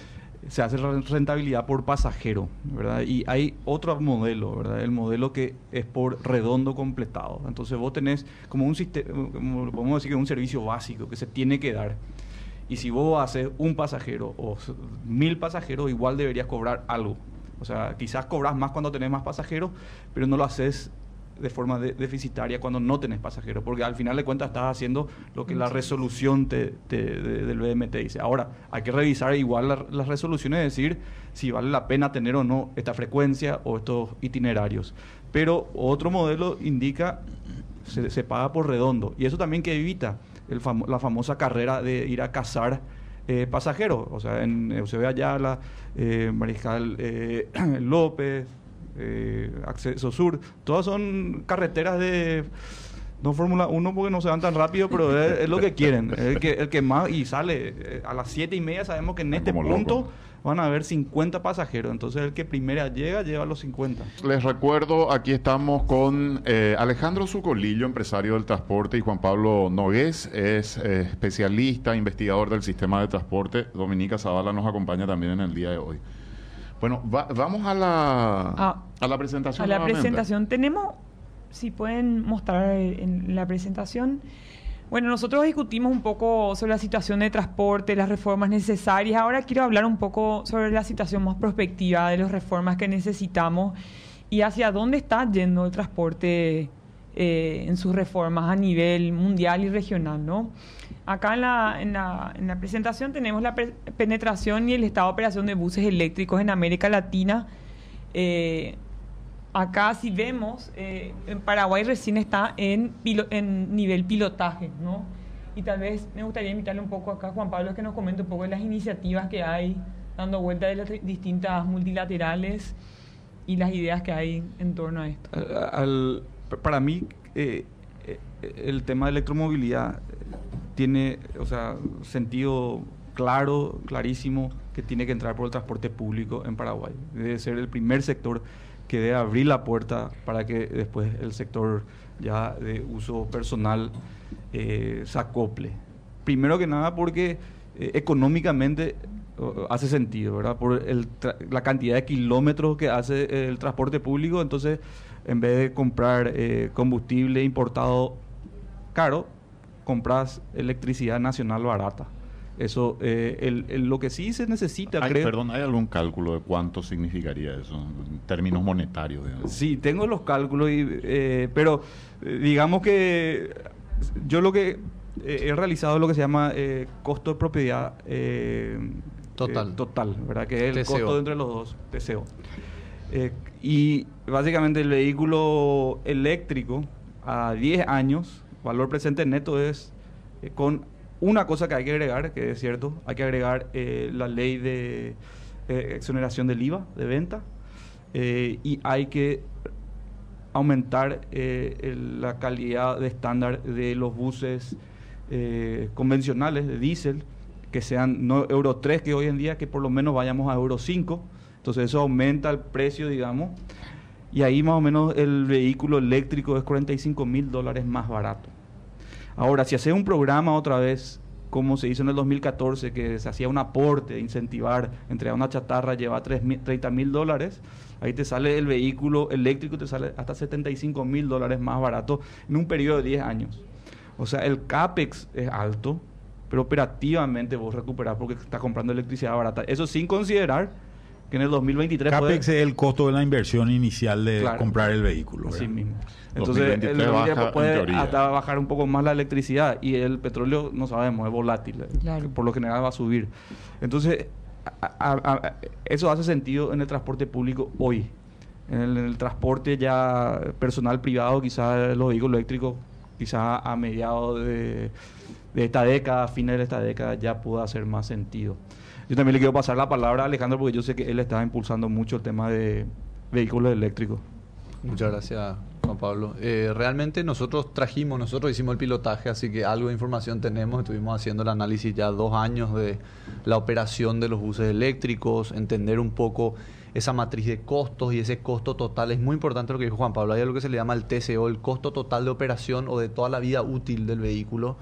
se hace re- rentabilidad por pasajero, ¿verdad? Y hay otro modelo, ¿verdad? El modelo que es por redondo completado. Entonces vos tenés como un sistema, como podemos decir que es un servicio básico que se tiene que dar. Y si vos haces un pasajero o mil pasajeros, igual deberías cobrar algo. O sea, quizás cobras más cuando tenés más pasajeros, pero no lo haces de forma de- deficitaria cuando no tenés pasajeros, porque al final de cuentas estás haciendo lo que la resolución te, te- de- del BM te dice. Ahora, hay que revisar igual la- las resoluciones, decir si vale la pena tener o no esta frecuencia o estos itinerarios. Pero otro modelo indica se, se paga por redondo, y eso también que evita el la famosa carrera de ir a cazar eh, pasajeros. O sea, en Eusebio Ayala, eh, Mariscal eh, López, eh, Acceso Sur, todas son carreteras de... No Fórmula 1 porque no se van tan rápido, pero es, es lo que quieren. El que, el que más y sale eh, a las siete y media sabemos que en este como punto van a haber 50 pasajeros. Entonces el que primero llega lleva los 50. Les recuerdo, aquí estamos con eh, Alejandro Zucolillo, empresario del transporte, y Juan Pablo Nogués, es eh, especialista, investigador del sistema de transporte. Dominica Zavala nos acompaña también en el día de hoy. Bueno, va- vamos a la, Ah, a la presentación. A la nuevamente. presentación tenemos, si pueden mostrar en la presentación. Bueno, nosotros discutimos un poco sobre la situación de transporte, las reformas necesarias. Ahora quiero hablar un poco sobre la situación más prospectiva de las reformas que necesitamos y hacia dónde está yendo el transporte eh, en sus reformas a nivel mundial y regional, ¿no? Acá en la, en la, en la presentación tenemos la penetración y el estado de operación de buses eléctricos en América Latina. Eh, acá si vemos, eh, en Paraguay recién está en, pilo- en nivel pilotaje, ¿no? Y tal vez me gustaría invitarle un poco acá a Juan Pablo que nos comente un poco de las iniciativas que hay dando vuelta de las distintas multilaterales y las ideas que hay en torno a esto. Al- para mí, eh, eh, el tema de electromovilidad tiene, o sea, sentido claro, clarísimo, que tiene que entrar por el transporte público en Paraguay. Debe ser el primer sector que debe abrir la puerta para que después el sector ya de uso personal eh, se acople. Primero que nada porque eh, económicamente hace sentido, ¿verdad? Por la cantidad de kilómetros que hace el transporte público, entonces en vez de comprar eh, combustible importado caro, compras electricidad nacional barata. Eso, eh, el- el- lo que sí se necesita, Ay, creo... perdón, ¿hay algún cálculo de cuánto significaría eso en términos monetarios? digamos? Sí, tengo los cálculos, y, eh, pero eh, digamos que yo lo que eh, he realizado es lo que se llama eh, costo de propiedad eh, Total. eh, total, ¿verdad? Que es el TCO. costo entre los dos, TCO. Eh, y básicamente el vehículo eléctrico a 10 años, valor presente neto es eh, con una cosa que hay que agregar, que es cierto, hay que agregar eh, la ley de eh, exoneración del IVA de venta y hay que aumentar la calidad de estándar de los buses convencionales de diésel, que sean no Euro 3, que hoy en día, que por lo menos vayamos a Euro 5. Entonces eso aumenta el precio, digamos, y ahí más o menos el vehículo eléctrico es 45 mil dólares más barato. Ahora, si haces un programa otra vez, como se hizo en el 2014, que se hacía un aporte de incentivar, entregar una chatarra, lleva 3 mil- 30 mil dólares, ahí te sale el vehículo eléctrico, te sale hasta 75 mil dólares más barato en un periodo de 10 años. O sea, el CAPEX es alto, pero operativamente vos recuperás porque estás comprando electricidad barata. Eso sin considerar que en el 2023... puede- CAPEX es el costo de la inversión inicial de Claro. comprar el vehículo. Así mismo. Entonces, 2023 el 2023 baja, puede hasta bajar un poco más la electricidad y el petróleo, no sabemos, es volátil. eh, Claro. Por lo general va a subir. Entonces, a- a- a- eso hace sentido en el transporte público hoy. En el, en el transporte ya personal privado, quizás los vehículos eléctricos, quizás a mediados de, de esta década, a fines de esta década, ya pueda hacer más sentido. Yo también le quiero pasar la palabra a Alejandro porque yo sé que él está impulsando mucho el tema de vehículos eléctricos. Muchas gracias, Juan Pablo. Eh, realmente nosotros trajimos, nosotros hicimos el pilotaje, así que algo de información tenemos. Estuvimos haciendo el análisis ya dos años de la operación de los buses eléctricos, entender un poco esa matriz de costos y ese costo total. Es muy importante lo que dijo Juan Pablo. Hay algo que se le llama el TCO, el costo total de operación o de toda la vida útil del vehículo,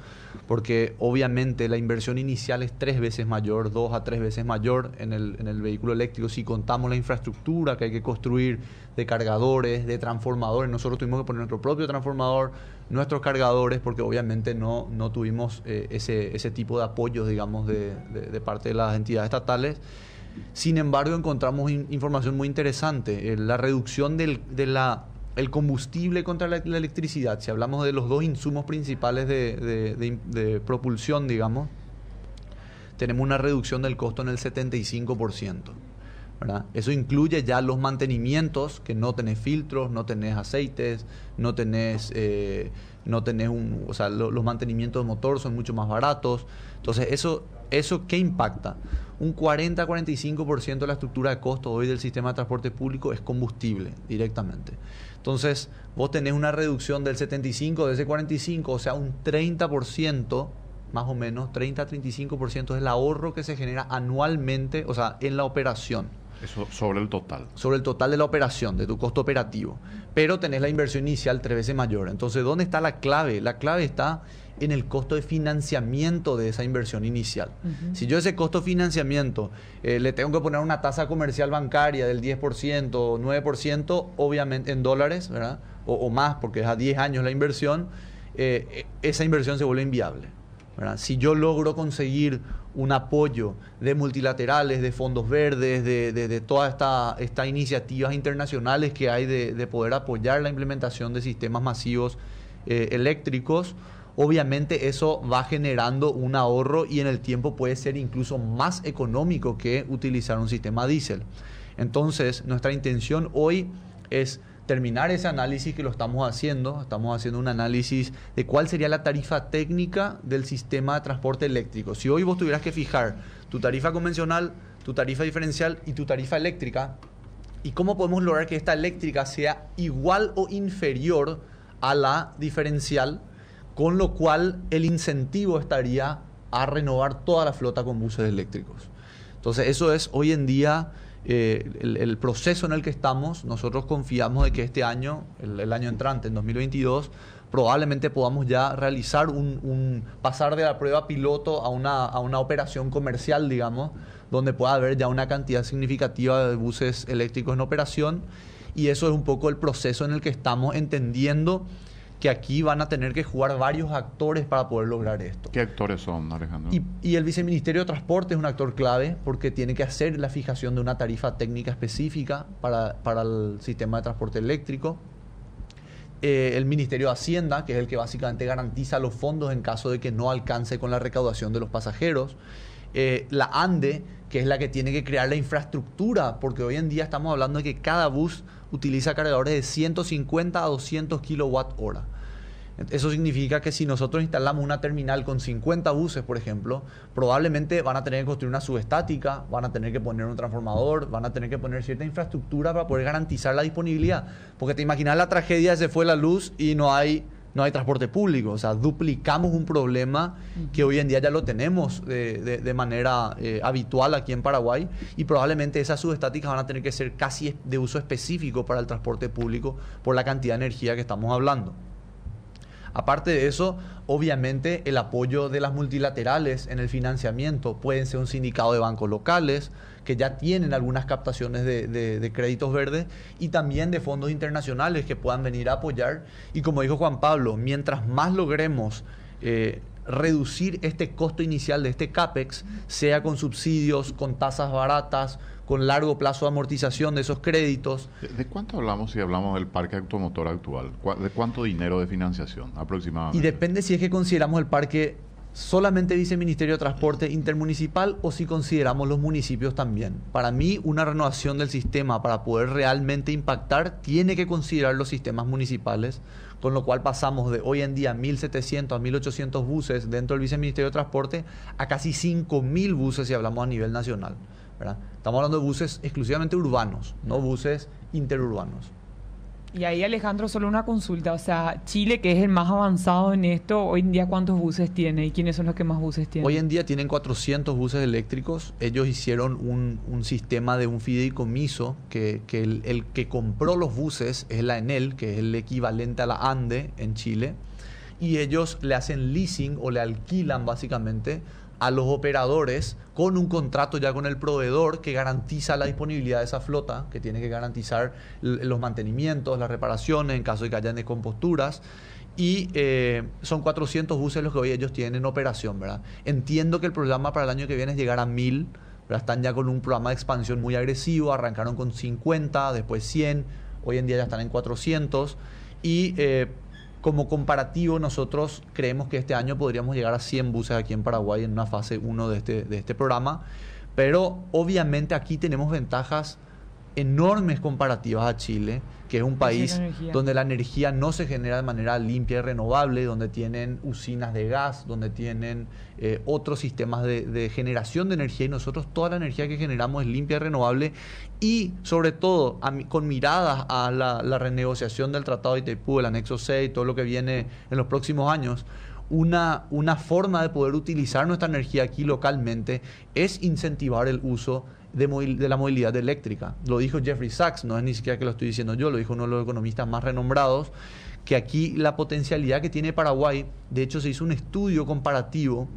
porque obviamente la inversión inicial es tres veces mayor, dos a tres veces mayor en el, en el vehículo eléctrico. Si contamos la infraestructura que hay que construir de cargadores, de transformadores, nosotros tuvimos que poner nuestro propio transformador, nuestros cargadores, porque obviamente no, no tuvimos eh, ese, ese tipo de apoyos, digamos, de, de- de parte de las entidades estatales. Sin embargo, encontramos in- información muy interesante. Eh, la reducción del el combustible contra la, electricidad. Si hablamos de los dos insumos principales de, de- propulsión, digamos, tenemos una reducción del costo en el 75%. ¿verdad? Eso incluye ya los mantenimientos, que no tenés filtros, no tenés aceites, no tenés, eh, no tenés un, o sea, lo- los mantenimientos de motor son mucho más baratos. Entonces, eso, ¿eso qué impacta? Un 40-45% de la estructura de costo hoy del sistema de transporte público es combustible directamente. Entonces, vos tenés una reducción del 75, de ese 45, o sea, un 30% más o menos, 30-35% es el ahorro que se genera anualmente, o sea, en la operación. Eso sobre el total. Sobre el total de la operación, de tu costo operativo. Pero tenés la inversión inicial tres veces mayor. Entonces, ¿dónde está la clave? La clave está en el costo de financiamiento de esa inversión inicial. Si yo ese costo de financiamiento eh, le tengo que poner una tasa comercial bancaria del 10%, 9%, obviamente en dólares, ¿verdad? O, más, porque es a 10 años la inversión, eh, esa inversión se vuelve inviable. Si yo logro conseguir un apoyo de multilaterales, de fondos verdes, de, todas estas iniciativas internacionales que hay de, poder apoyar la implementación de sistemas masivos eh, eléctricos, obviamente eso va generando un ahorro y en el tiempo puede ser incluso más económico que utilizar un sistema diésel. Entonces, nuestra intención hoy es terminar ese análisis que lo estamos haciendo. Estamos haciendo un análisis de cuál sería la tarifa técnica del sistema de transporte eléctrico. Si hoy vos tuvieras que fijar tu tarifa convencional, tu tarifa diferencial y tu tarifa eléctrica, y cómo podemos lograr que esta eléctrica sea igual o inferior a la diferencial, con lo cual el incentivo estaría a renovar toda la flota con buses eléctricos. Entonces, eso es hoy en día eh, el, proceso en el que estamos, nosotros confiamos de que este año, el, año entrante, en 2022, probablemente podamos ya realizar un, pasar de la prueba piloto a una, a una operación comercial, digamos, donde pueda haber ya una cantidad significativa de buses eléctricos en operación. Y eso es un poco el proceso en el que estamos entendiendo que aquí van a tener que jugar varios actores para poder lograr esto. ¿Qué actores son, Alejandro? Y, el Viceministerio de Transporte es un actor clave porque tiene que hacer la fijación de una tarifa técnica específica para, el sistema de transporte eléctrico. Eh, el Ministerio de Hacienda, que es el que básicamente garantiza los fondos en caso de que no alcance con la recaudación de los pasajeros. Eh, la ANDE, que es la que tiene que crear la infraestructura, porque hoy en día estamos hablando de que cada bus utiliza cargadores de 150 a 200 kilowatt hora. Eso significa que si nosotros instalamos una terminal con 50 buses, por ejemplo, probablemente van a tener que construir una subestática, van a tener que poner un transformador, van a tener que poner cierta infraestructura para poder garantizar la disponibilidad. Porque te imaginas la tragedia, se fue la luz y no hay no hay transporte público. O sea, duplicamos un problema que hoy en día ya lo tenemos de, manera eh, habitual aquí en Paraguay y probablemente esas subestáticas van a tener que ser casi de uso específico para el transporte público por la cantidad de energía que estamos hablando. Aparte de eso, obviamente el apoyo de las multilaterales en el financiamiento pueden ser un sindicato de bancos locales que ya tienen algunas captaciones de, créditos verdes y también de fondos internacionales que puedan venir a apoyar. Y como dijo Juan Pablo, mientras más logremos eh, reducir este costo inicial de este CAPEX, sea con subsidios, con tasas baratas, con largo plazo de amortización de esos créditos. ¿De, cuánto hablamos si hablamos del parque automotor actual? ¿De cuánto dinero de financiación aproximadamente? Y depende si es que consideramos el parque solamente dice Ministerio de Transporte intermunicipal o si consideramos los municipios también. Para mí, una renovación del sistema para poder realmente impactar tiene que considerar los sistemas municipales, con lo cual pasamos de hoy en día 1.700 a 1.800 buses dentro del Viceministerio de Transporte a casi 5.000 buses si hablamos a nivel nacional. Estamos hablando de buses exclusivamente urbanos, no buses interurbanos. Y ahí Alejandro, solo una consulta, o sea, Chile, que es el más avanzado en esto, hoy en día cuántos buses tiene y quiénes son los que más buses tienen? Hoy en día tienen 400 buses eléctricos, ellos hicieron un, sistema de un fideicomiso, que, que el, el, que compró los buses es la Enel, que es el equivalente a la ANDE en Chile, y ellos le hacen leasing o le alquilan básicamente a los operadores con un contrato ya con el proveedor que garantiza la disponibilidad de esa flota, que tiene que garantizar los mantenimientos, las reparaciones en caso de que hayan descomposturas. Y eh, son 400 buses los que hoy ellos tienen en operación, ¿verdad? Entiendo que el programa para el año que viene es llegar a 1000, Están ya con un programa de expansión muy agresivo, arrancaron con 50, después 100, hoy en día ya están en 400. Y eh, como comparativo, nosotros creemos que este año podríamos llegar a 100 buses aquí en Paraguay en una fase 1 de este, de este programa, pero obviamente aquí tenemos ventajas enormes comparativas a Chile, que es un país donde la energía no se genera de manera limpia y renovable, donde tienen usinas de gas, donde tienen eh, otros sistemas de, generación de energía y nosotros toda la energía que generamos es limpia y renovable y sobre todo con miradas a la, la renegociación del Tratado de Itaipú, el anexo 6, todo lo que viene en los próximos años una, una forma de poder utilizar nuestra energía aquí localmente es incentivar el uso de, la movilidad eléctrica. Lo dijo Jeffrey Sachs, no es ni siquiera que lo estoy diciendo yo, lo dijo uno de los economistas más renombrados, que aquí la potencialidad que tiene Paraguay, de hecho se hizo un estudio comparativo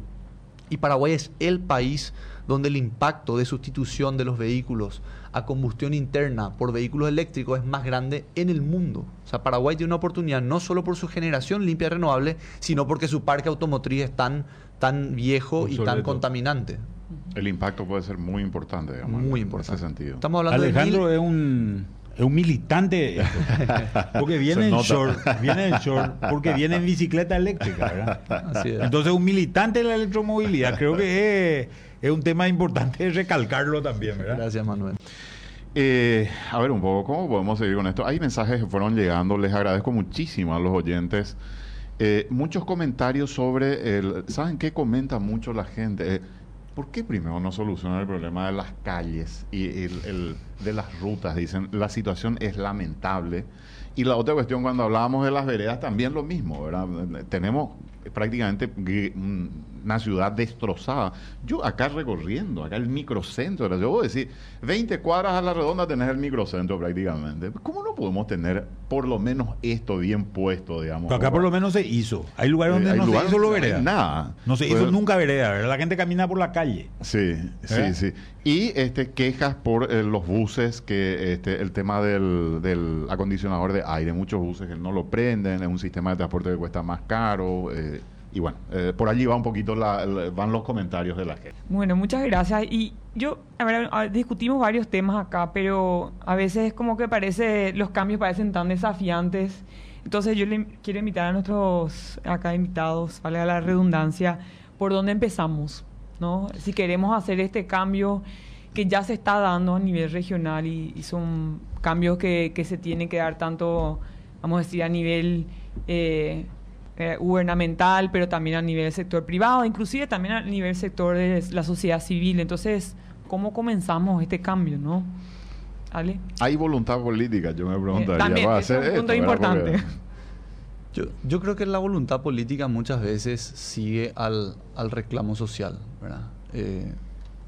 y Paraguay es el país donde el impacto de sustitución de los vehículos a combustión interna por vehículos eléctricos es más grande en el mundo. O sea, Paraguay tiene una oportunidad no solo por su generación limpia y renovable, sino porque su parque automotriz es tan, tan viejo y tan El impacto puede ser muy importante, digamos, Muy en importante. ese sentido. Estamos hablando Alejandro de mil- es un es un militante porque viene en short, viene en short porque viene en bicicleta eléctrica, ¿verdad? Así es. Entonces un militante de la electromovilidad, creo que es, es un tema importante recalcarlo también, ¿verdad? Gracias, Manuel. Eh, a ver un poco, ¿cómo podemos seguir con esto? Hay mensajes que fueron llegando, les agradezco muchísimo a los oyentes. Eh, muchos comentarios sobre el... ¿Saben qué comenta mucho la gente? Eh, ¿Por qué primero no solucionar el problema de las calles y el, el- de las rutas? Dicen, la situación es lamentable. Y la otra cuestión, cuando hablábamos de las veredas, también lo mismo, ¿verdad? Tenemos prácticamente un- una ciudad destrozada. Yo acá recorriendo, acá el microcentro, ¿verdad? yo voy a decir, 20 cuadras a la redonda tenés el microcentro prácticamente. ¿Cómo no podemos tener por lo menos esto bien puesto, digamos? Pero acá por lo menos se hizo. Hay lugares donde Eh, hay no lugares se hizo lo donde no vereda. nada. No se Pues- hizo nunca vereda, ¿verdad? La gente camina por la calle. Sí, sí, ¿Eh? sí. Y este quejas por eh, los buses, que este el tema del, del acondicionador de aire, muchos buses que no lo prenden, es un sistema de transporte que cuesta más caro. eh, y bueno, eh, por allí va un poquito la- van los comentarios de la gente. Bueno, muchas gracias. Y yo, a ver, a- discutimos varios temas acá, pero a veces es como que parece, los cambios parecen tan desafiantes. Entonces yo le quiero invitar a nuestros acá invitados, vale la redundancia, por dónde empezamos, ¿no? Si queremos hacer este cambio que ya se está dando a nivel regional y, y son cambios que, que se tienen que dar tanto, vamos a decir, a nivel eh, eh, gubernamental, pero también a nivel sector privado, inclusive también a nivel sector de la sociedad civil. Entonces, ¿cómo comenzamos este cambio, no? ¿Ale? Hay voluntad política, yo me preguntaría. también, para ese es un punto importante. Yo, yo creo que la voluntad política muchas veces sigue al, al reclamo social, ¿verdad? Eh,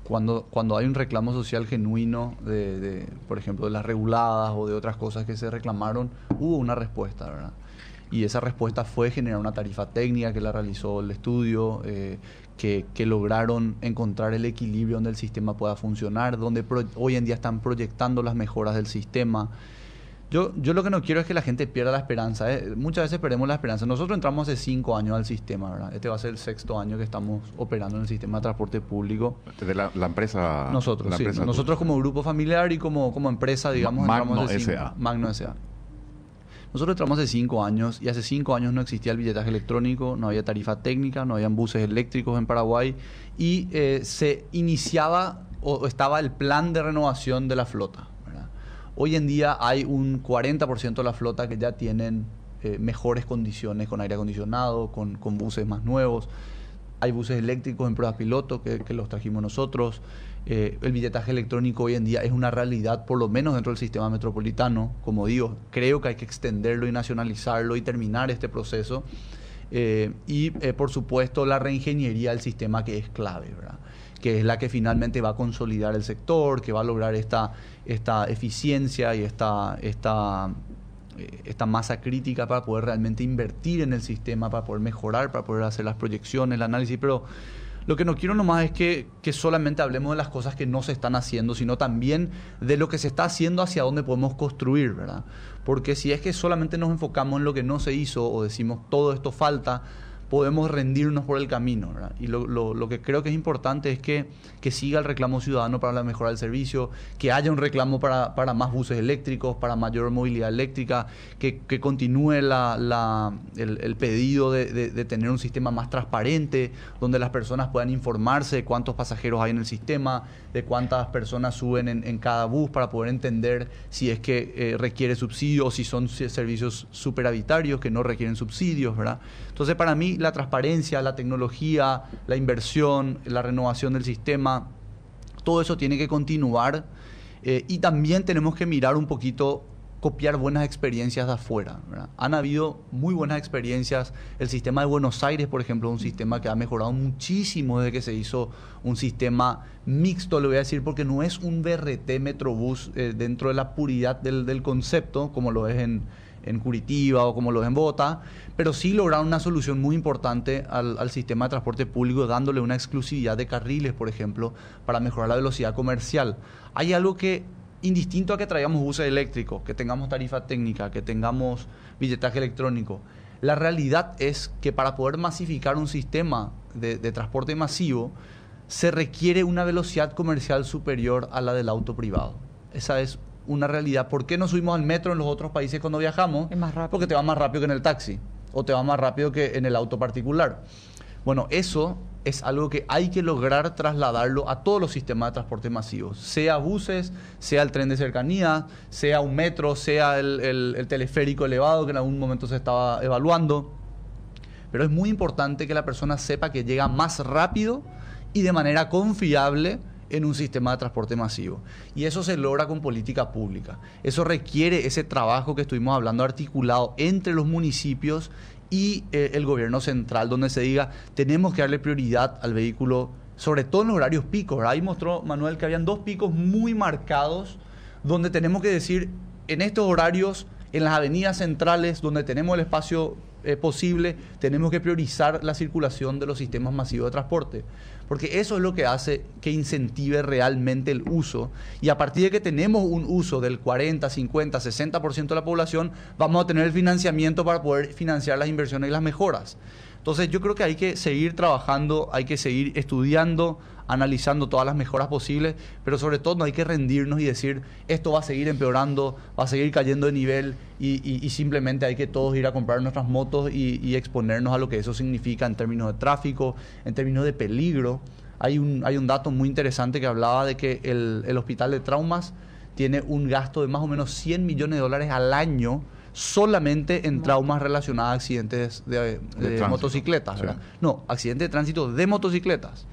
cuando, cuando hay un reclamo social genuino de, de, por ejemplo, de las reguladas o de otras cosas que se reclamaron, hubo una respuesta, ¿verdad? Y esa respuesta fue generar una tarifa técnica que la realizó el estudio, eh, que, que lograron encontrar el equilibrio donde el sistema pueda funcionar, donde hoy en día están proyectando las mejoras del sistema. Yo, yo lo que no quiero es que la gente pierda la esperanza. ¿eh? Muchas veces perdemos la esperanza. Nosotros entramos hace cinco años al sistema, ¿verdad? Este va a ser el sexto año que estamos operando en el sistema de transporte público. De la, la empresa. Nosotros, la sí. empresa Nosotros como grupo familiar y como, como empresa, digamos, Magno entramos hace cinco- S.A.. Magno S.A. Nosotros entramos hace cinco años y hace cinco años no existía el billetaje electrónico, no había tarifa técnica, no habían buses eléctricos en Paraguay y eh, se iniciaba o, o estaba el plan de renovación de la flota. Hoy en día hay un 40% de la flota que ya tienen eh, mejores condiciones con aire acondicionado, con, buses más nuevos. Hay buses eléctricos en pruebas piloto que, los trajimos nosotros. Eh, el billetaje electrónico hoy en día es una realidad, por lo menos dentro del sistema metropolitano. Como digo, creo que hay que extenderlo y nacionalizarlo y terminar este proceso. Eh, y, por supuesto, la reingeniería del sistema que es clave, ¿verdad? Que es la que finalmente va a consolidar el sector, que va a lograr esta, esta eficiencia y esta, esta, eh, esta masa crítica para poder realmente invertir en el sistema, para poder mejorar, para poder hacer las proyecciones, el análisis, pero lo que no quiero nomás es que, que solamente hablemos de las cosas que no se están haciendo, sino también de lo que se está haciendo hacia dónde podemos construir, ¿verdad? Porque si es que solamente nos enfocamos en lo que no se hizo o decimos todo esto falta, podemos rendirnos por el camino. ¿verdad? Y lo, lo- lo que creo que es importante es que, que siga el reclamo ciudadano para la mejora del servicio, que haya un reclamo para, para más buses eléctricos, para mayor movilidad eléctrica, que, que continúe la- la- el, el pedido de, de- de tener un sistema más transparente, donde las personas puedan informarse de cuántos pasajeros hay en el sistema, de cuántas personas suben en, en cada bus para poder entender si es que eh, requiere subsidio o si son servicios superavitarios que no requieren subsidios, ¿verdad? Entonces, para mí, la transparencia, la tecnología, la inversión, la renovación del sistema, todo eso tiene que continuar eh, y también tenemos que mirar un poquito copiar buenas experiencias de afuera. Han habido muy buenas experiencias. El sistema de Buenos Aires, por ejemplo, un sistema que ha mejorado muchísimo desde que se hizo un sistema mixto, le voy a decir, porque no es un BRT Metrobús eh, dentro de la puridad del, del concepto, como lo es en, en Curitiba o como lo es en Bogotá, pero sí lograron una solución muy importante al, al, sistema de transporte público, dándole una exclusividad de carriles, por ejemplo, para mejorar la velocidad comercial. Hay algo que, indistinto a que traigamos buses eléctricos, que tengamos tarifa técnica, que tengamos billetaje electrónico, la realidad es que para poder masificar un sistema de, de transporte masivo, se requiere una velocidad comercial superior a la del auto privado. Esa es una realidad. ¿Por qué no subimos al metro en los otros países cuando viajamos? Es más rápido. Porque te va más rápido que en el taxi o te va más rápido que en el auto particular. Bueno, eso es algo que hay que lograr trasladarlo a todos los sistemas de transporte masivos, sea buses, sea el tren de cercanía, sea un metro, sea el, el, el teleférico elevado que en algún momento se estaba evaluando. Pero es muy importante que la persona sepa que llega más rápido y de manera confiable en un sistema de transporte masivo. Y eso se logra con política pública. Eso requiere ese trabajo que estuvimos hablando articulado entre los municipios y eh, el gobierno central, donde se diga, tenemos que darle prioridad al vehículo, sobre todo en los horarios picos. Ahí mostró Manuel que habían dos picos muy marcados, donde tenemos que decir, en estos horarios, en las avenidas centrales, donde tenemos el espacio eh, posible, tenemos que priorizar la circulación de los sistemas masivos de transporte. Porque eso es lo que hace que incentive realmente el uso. Y a partir de que tenemos un uso del 40, 50, 60% de la población, vamos a tener el financiamiento para poder financiar las inversiones y las mejoras. Entonces yo creo que hay que seguir trabajando, hay que seguir estudiando, analizando todas las mejoras posibles, pero sobre todo no hay que rendirnos y decir esto va a seguir empeorando, va a seguir cayendo de nivel y, simplemente hay que todos ir a comprar nuestras motos y, y, exponernos a lo que eso significa en términos de tráfico, en términos de peligro. Hay un, hay un dato muy interesante que hablaba de que el, el hospital de traumas tiene un gasto de más o menos 100 millones de dólares al año solamente en traumas relacionados a accidentes de, de, de motocicletas, sí. No, accidentes de tránsito de motocicletas.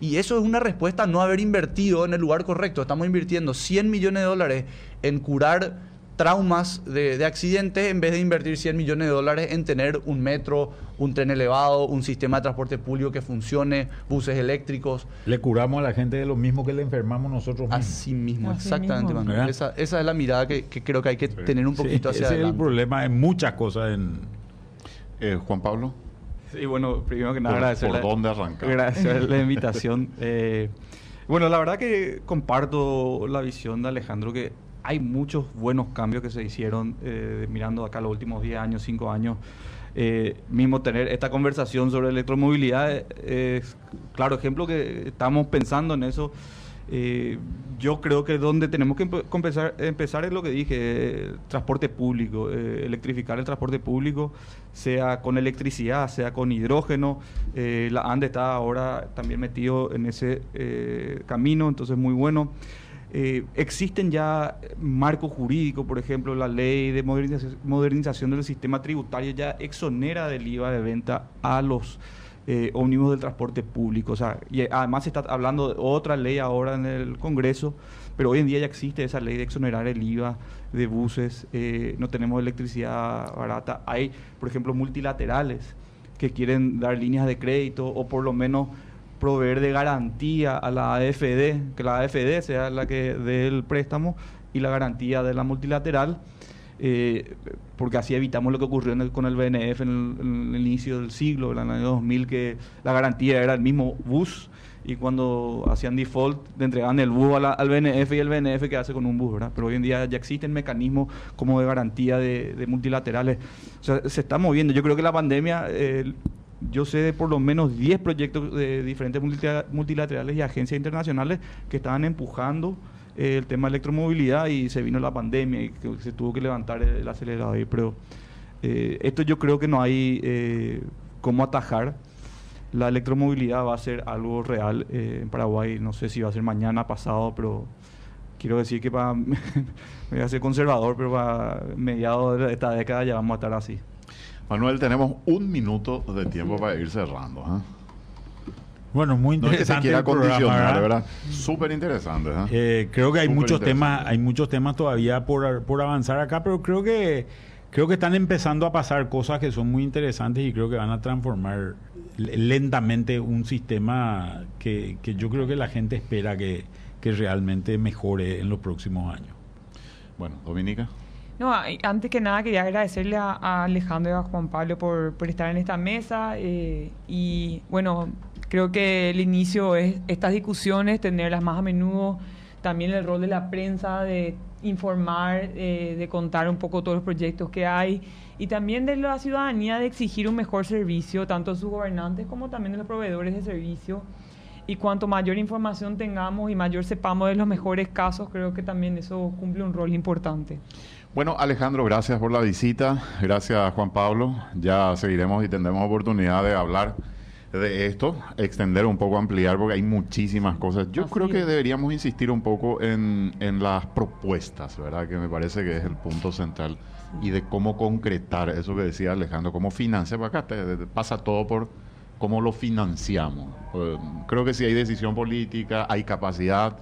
Y eso es una respuesta a no haber invertido en el lugar correcto. Estamos invirtiendo 100 millones de dólares en curar traumas de, de, accidentes en vez de invertir 100 millones de dólares en tener un metro, un tren elevado, un sistema de transporte público que funcione, buses eléctricos. Le curamos a la gente de lo mismo que le enfermamos nosotros mismos. Así mismo, Así exactamente, mismo. Manuel. Esa, esa, es la mirada que, que, creo que hay que sí. tener un poquito sí, hacia ese adelante. es el problema en muchas cosas. En... Eh, Juan Pablo. Sí, bueno, primero que nada ¿Por, agradecer, ¿por la, dónde arrancar? agradecer la invitación. eh, bueno, la verdad que comparto la visión de Alejandro que hay muchos buenos cambios que se hicieron eh, mirando acá los últimos 10 años, 5 años. Eh, mismo tener esta conversación sobre electromovilidad es, es, claro ejemplo que estamos pensando en eso. Eh, yo creo que donde tenemos que empezar, empezar es lo que dije, eh, transporte público, eh, electrificar el transporte público, sea con electricidad, sea con hidrógeno. Eh, la ANDE está ahora también metido en ese eh, camino, entonces muy bueno. Eh, existen ya marcos jurídicos, por ejemplo, la ley de modernización, del sistema tributario ya exonera del IVA de venta a los eh, ómnibus del transporte público. O sea, y además se está hablando de otra ley ahora en el Congreso, pero hoy en día ya existe esa ley de exonerar el IVA de buses, eh, no tenemos electricidad barata. Hay, por ejemplo, multilaterales que quieren dar líneas de crédito o por lo menos proveer de garantía a la AFD, que la AFD sea la que dé el préstamo y la garantía de la multilateral, eh, porque así evitamos lo que ocurrió con el BNF en el, inicio del siglo, en el año 2000, que la garantía era el mismo bus y cuando hacían default le entregaban el bus al BNF y el BNF que hace con un bus, ¿verdad? Pero hoy en día ya existen mecanismos como de garantía de, de multilaterales. O sea, se está moviendo. Yo creo que la pandemia... Eh, yo sé de por lo menos 10 proyectos de diferentes multilaterales y agencias internacionales que estaban empujando eh, el tema de electromovilidad y se vino la pandemia y que se tuvo que levantar el, acelerador. Pero eh, esto yo creo que no hay eh, cómo atajar. La electromovilidad va a ser algo real eh, en Paraguay. No sé si va a ser mañana, pasado, pero quiero decir que para, me voy a ser conservador, pero para mediados de esta década ya vamos a estar así. Manuel, tenemos un minuto de tiempo para ir cerrando. ¿eh? Bueno, muy No es que se interesante quiera ¿verdad? ¿verdad? Súper interesante. ¿eh? Eh, creo que hay Súper muchos interesante. temas, hay muchos temas todavía por, por avanzar acá, pero creo que creo que están empezando a pasar cosas que son muy interesantes y creo que van a transformar lentamente un sistema que, que yo creo que la gente espera que, que realmente mejore en los próximos años. Bueno, Dominica. No, antes que nada quería agradecerle a, a Alejandro y a Juan Pablo por, por estar en esta mesa eh, y bueno, creo que el inicio es estas discusiones, tenerlas más a menudo, también el rol de la prensa de informar, eh, de contar un poco todos los proyectos que hay y también de la ciudadanía de exigir un mejor servicio, tanto de sus gobernantes como también de los proveedores de servicio. Y cuanto mayor información tengamos y mayor sepamos de los mejores casos, creo que también eso cumple un rol importante. Bueno, Alejandro, gracias por la visita. Gracias, Juan Pablo. Ya seguiremos y tendremos oportunidad de hablar de esto, extender un poco, ampliar, porque hay muchísimas cosas. Yo Así creo que es. deberíamos insistir un poco en, en las propuestas, ¿verdad? Que me parece que es el punto central. Y de cómo concretar eso que decía Alejandro, cómo financiar. Acá te- te pasa todo por cómo lo financiamos. Eh, creo que si hay decisión política, hay capacidad,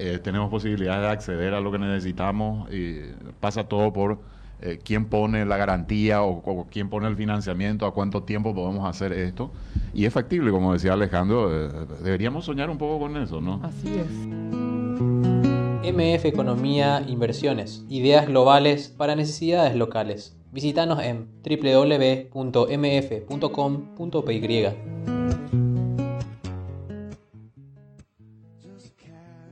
eh, tenemos posibilidades de acceder a lo que necesitamos, y pasa todo por eh, quién pone la garantía o, o quién pone el financiamiento, a cuánto tiempo podemos hacer esto. Y es factible, como decía Alejandro, eh, deberíamos soñar un poco con eso, ¿no? Así es. MF Economía Inversiones. Ideas globales para necesidades locales. Visítanos en www.mf.com.py.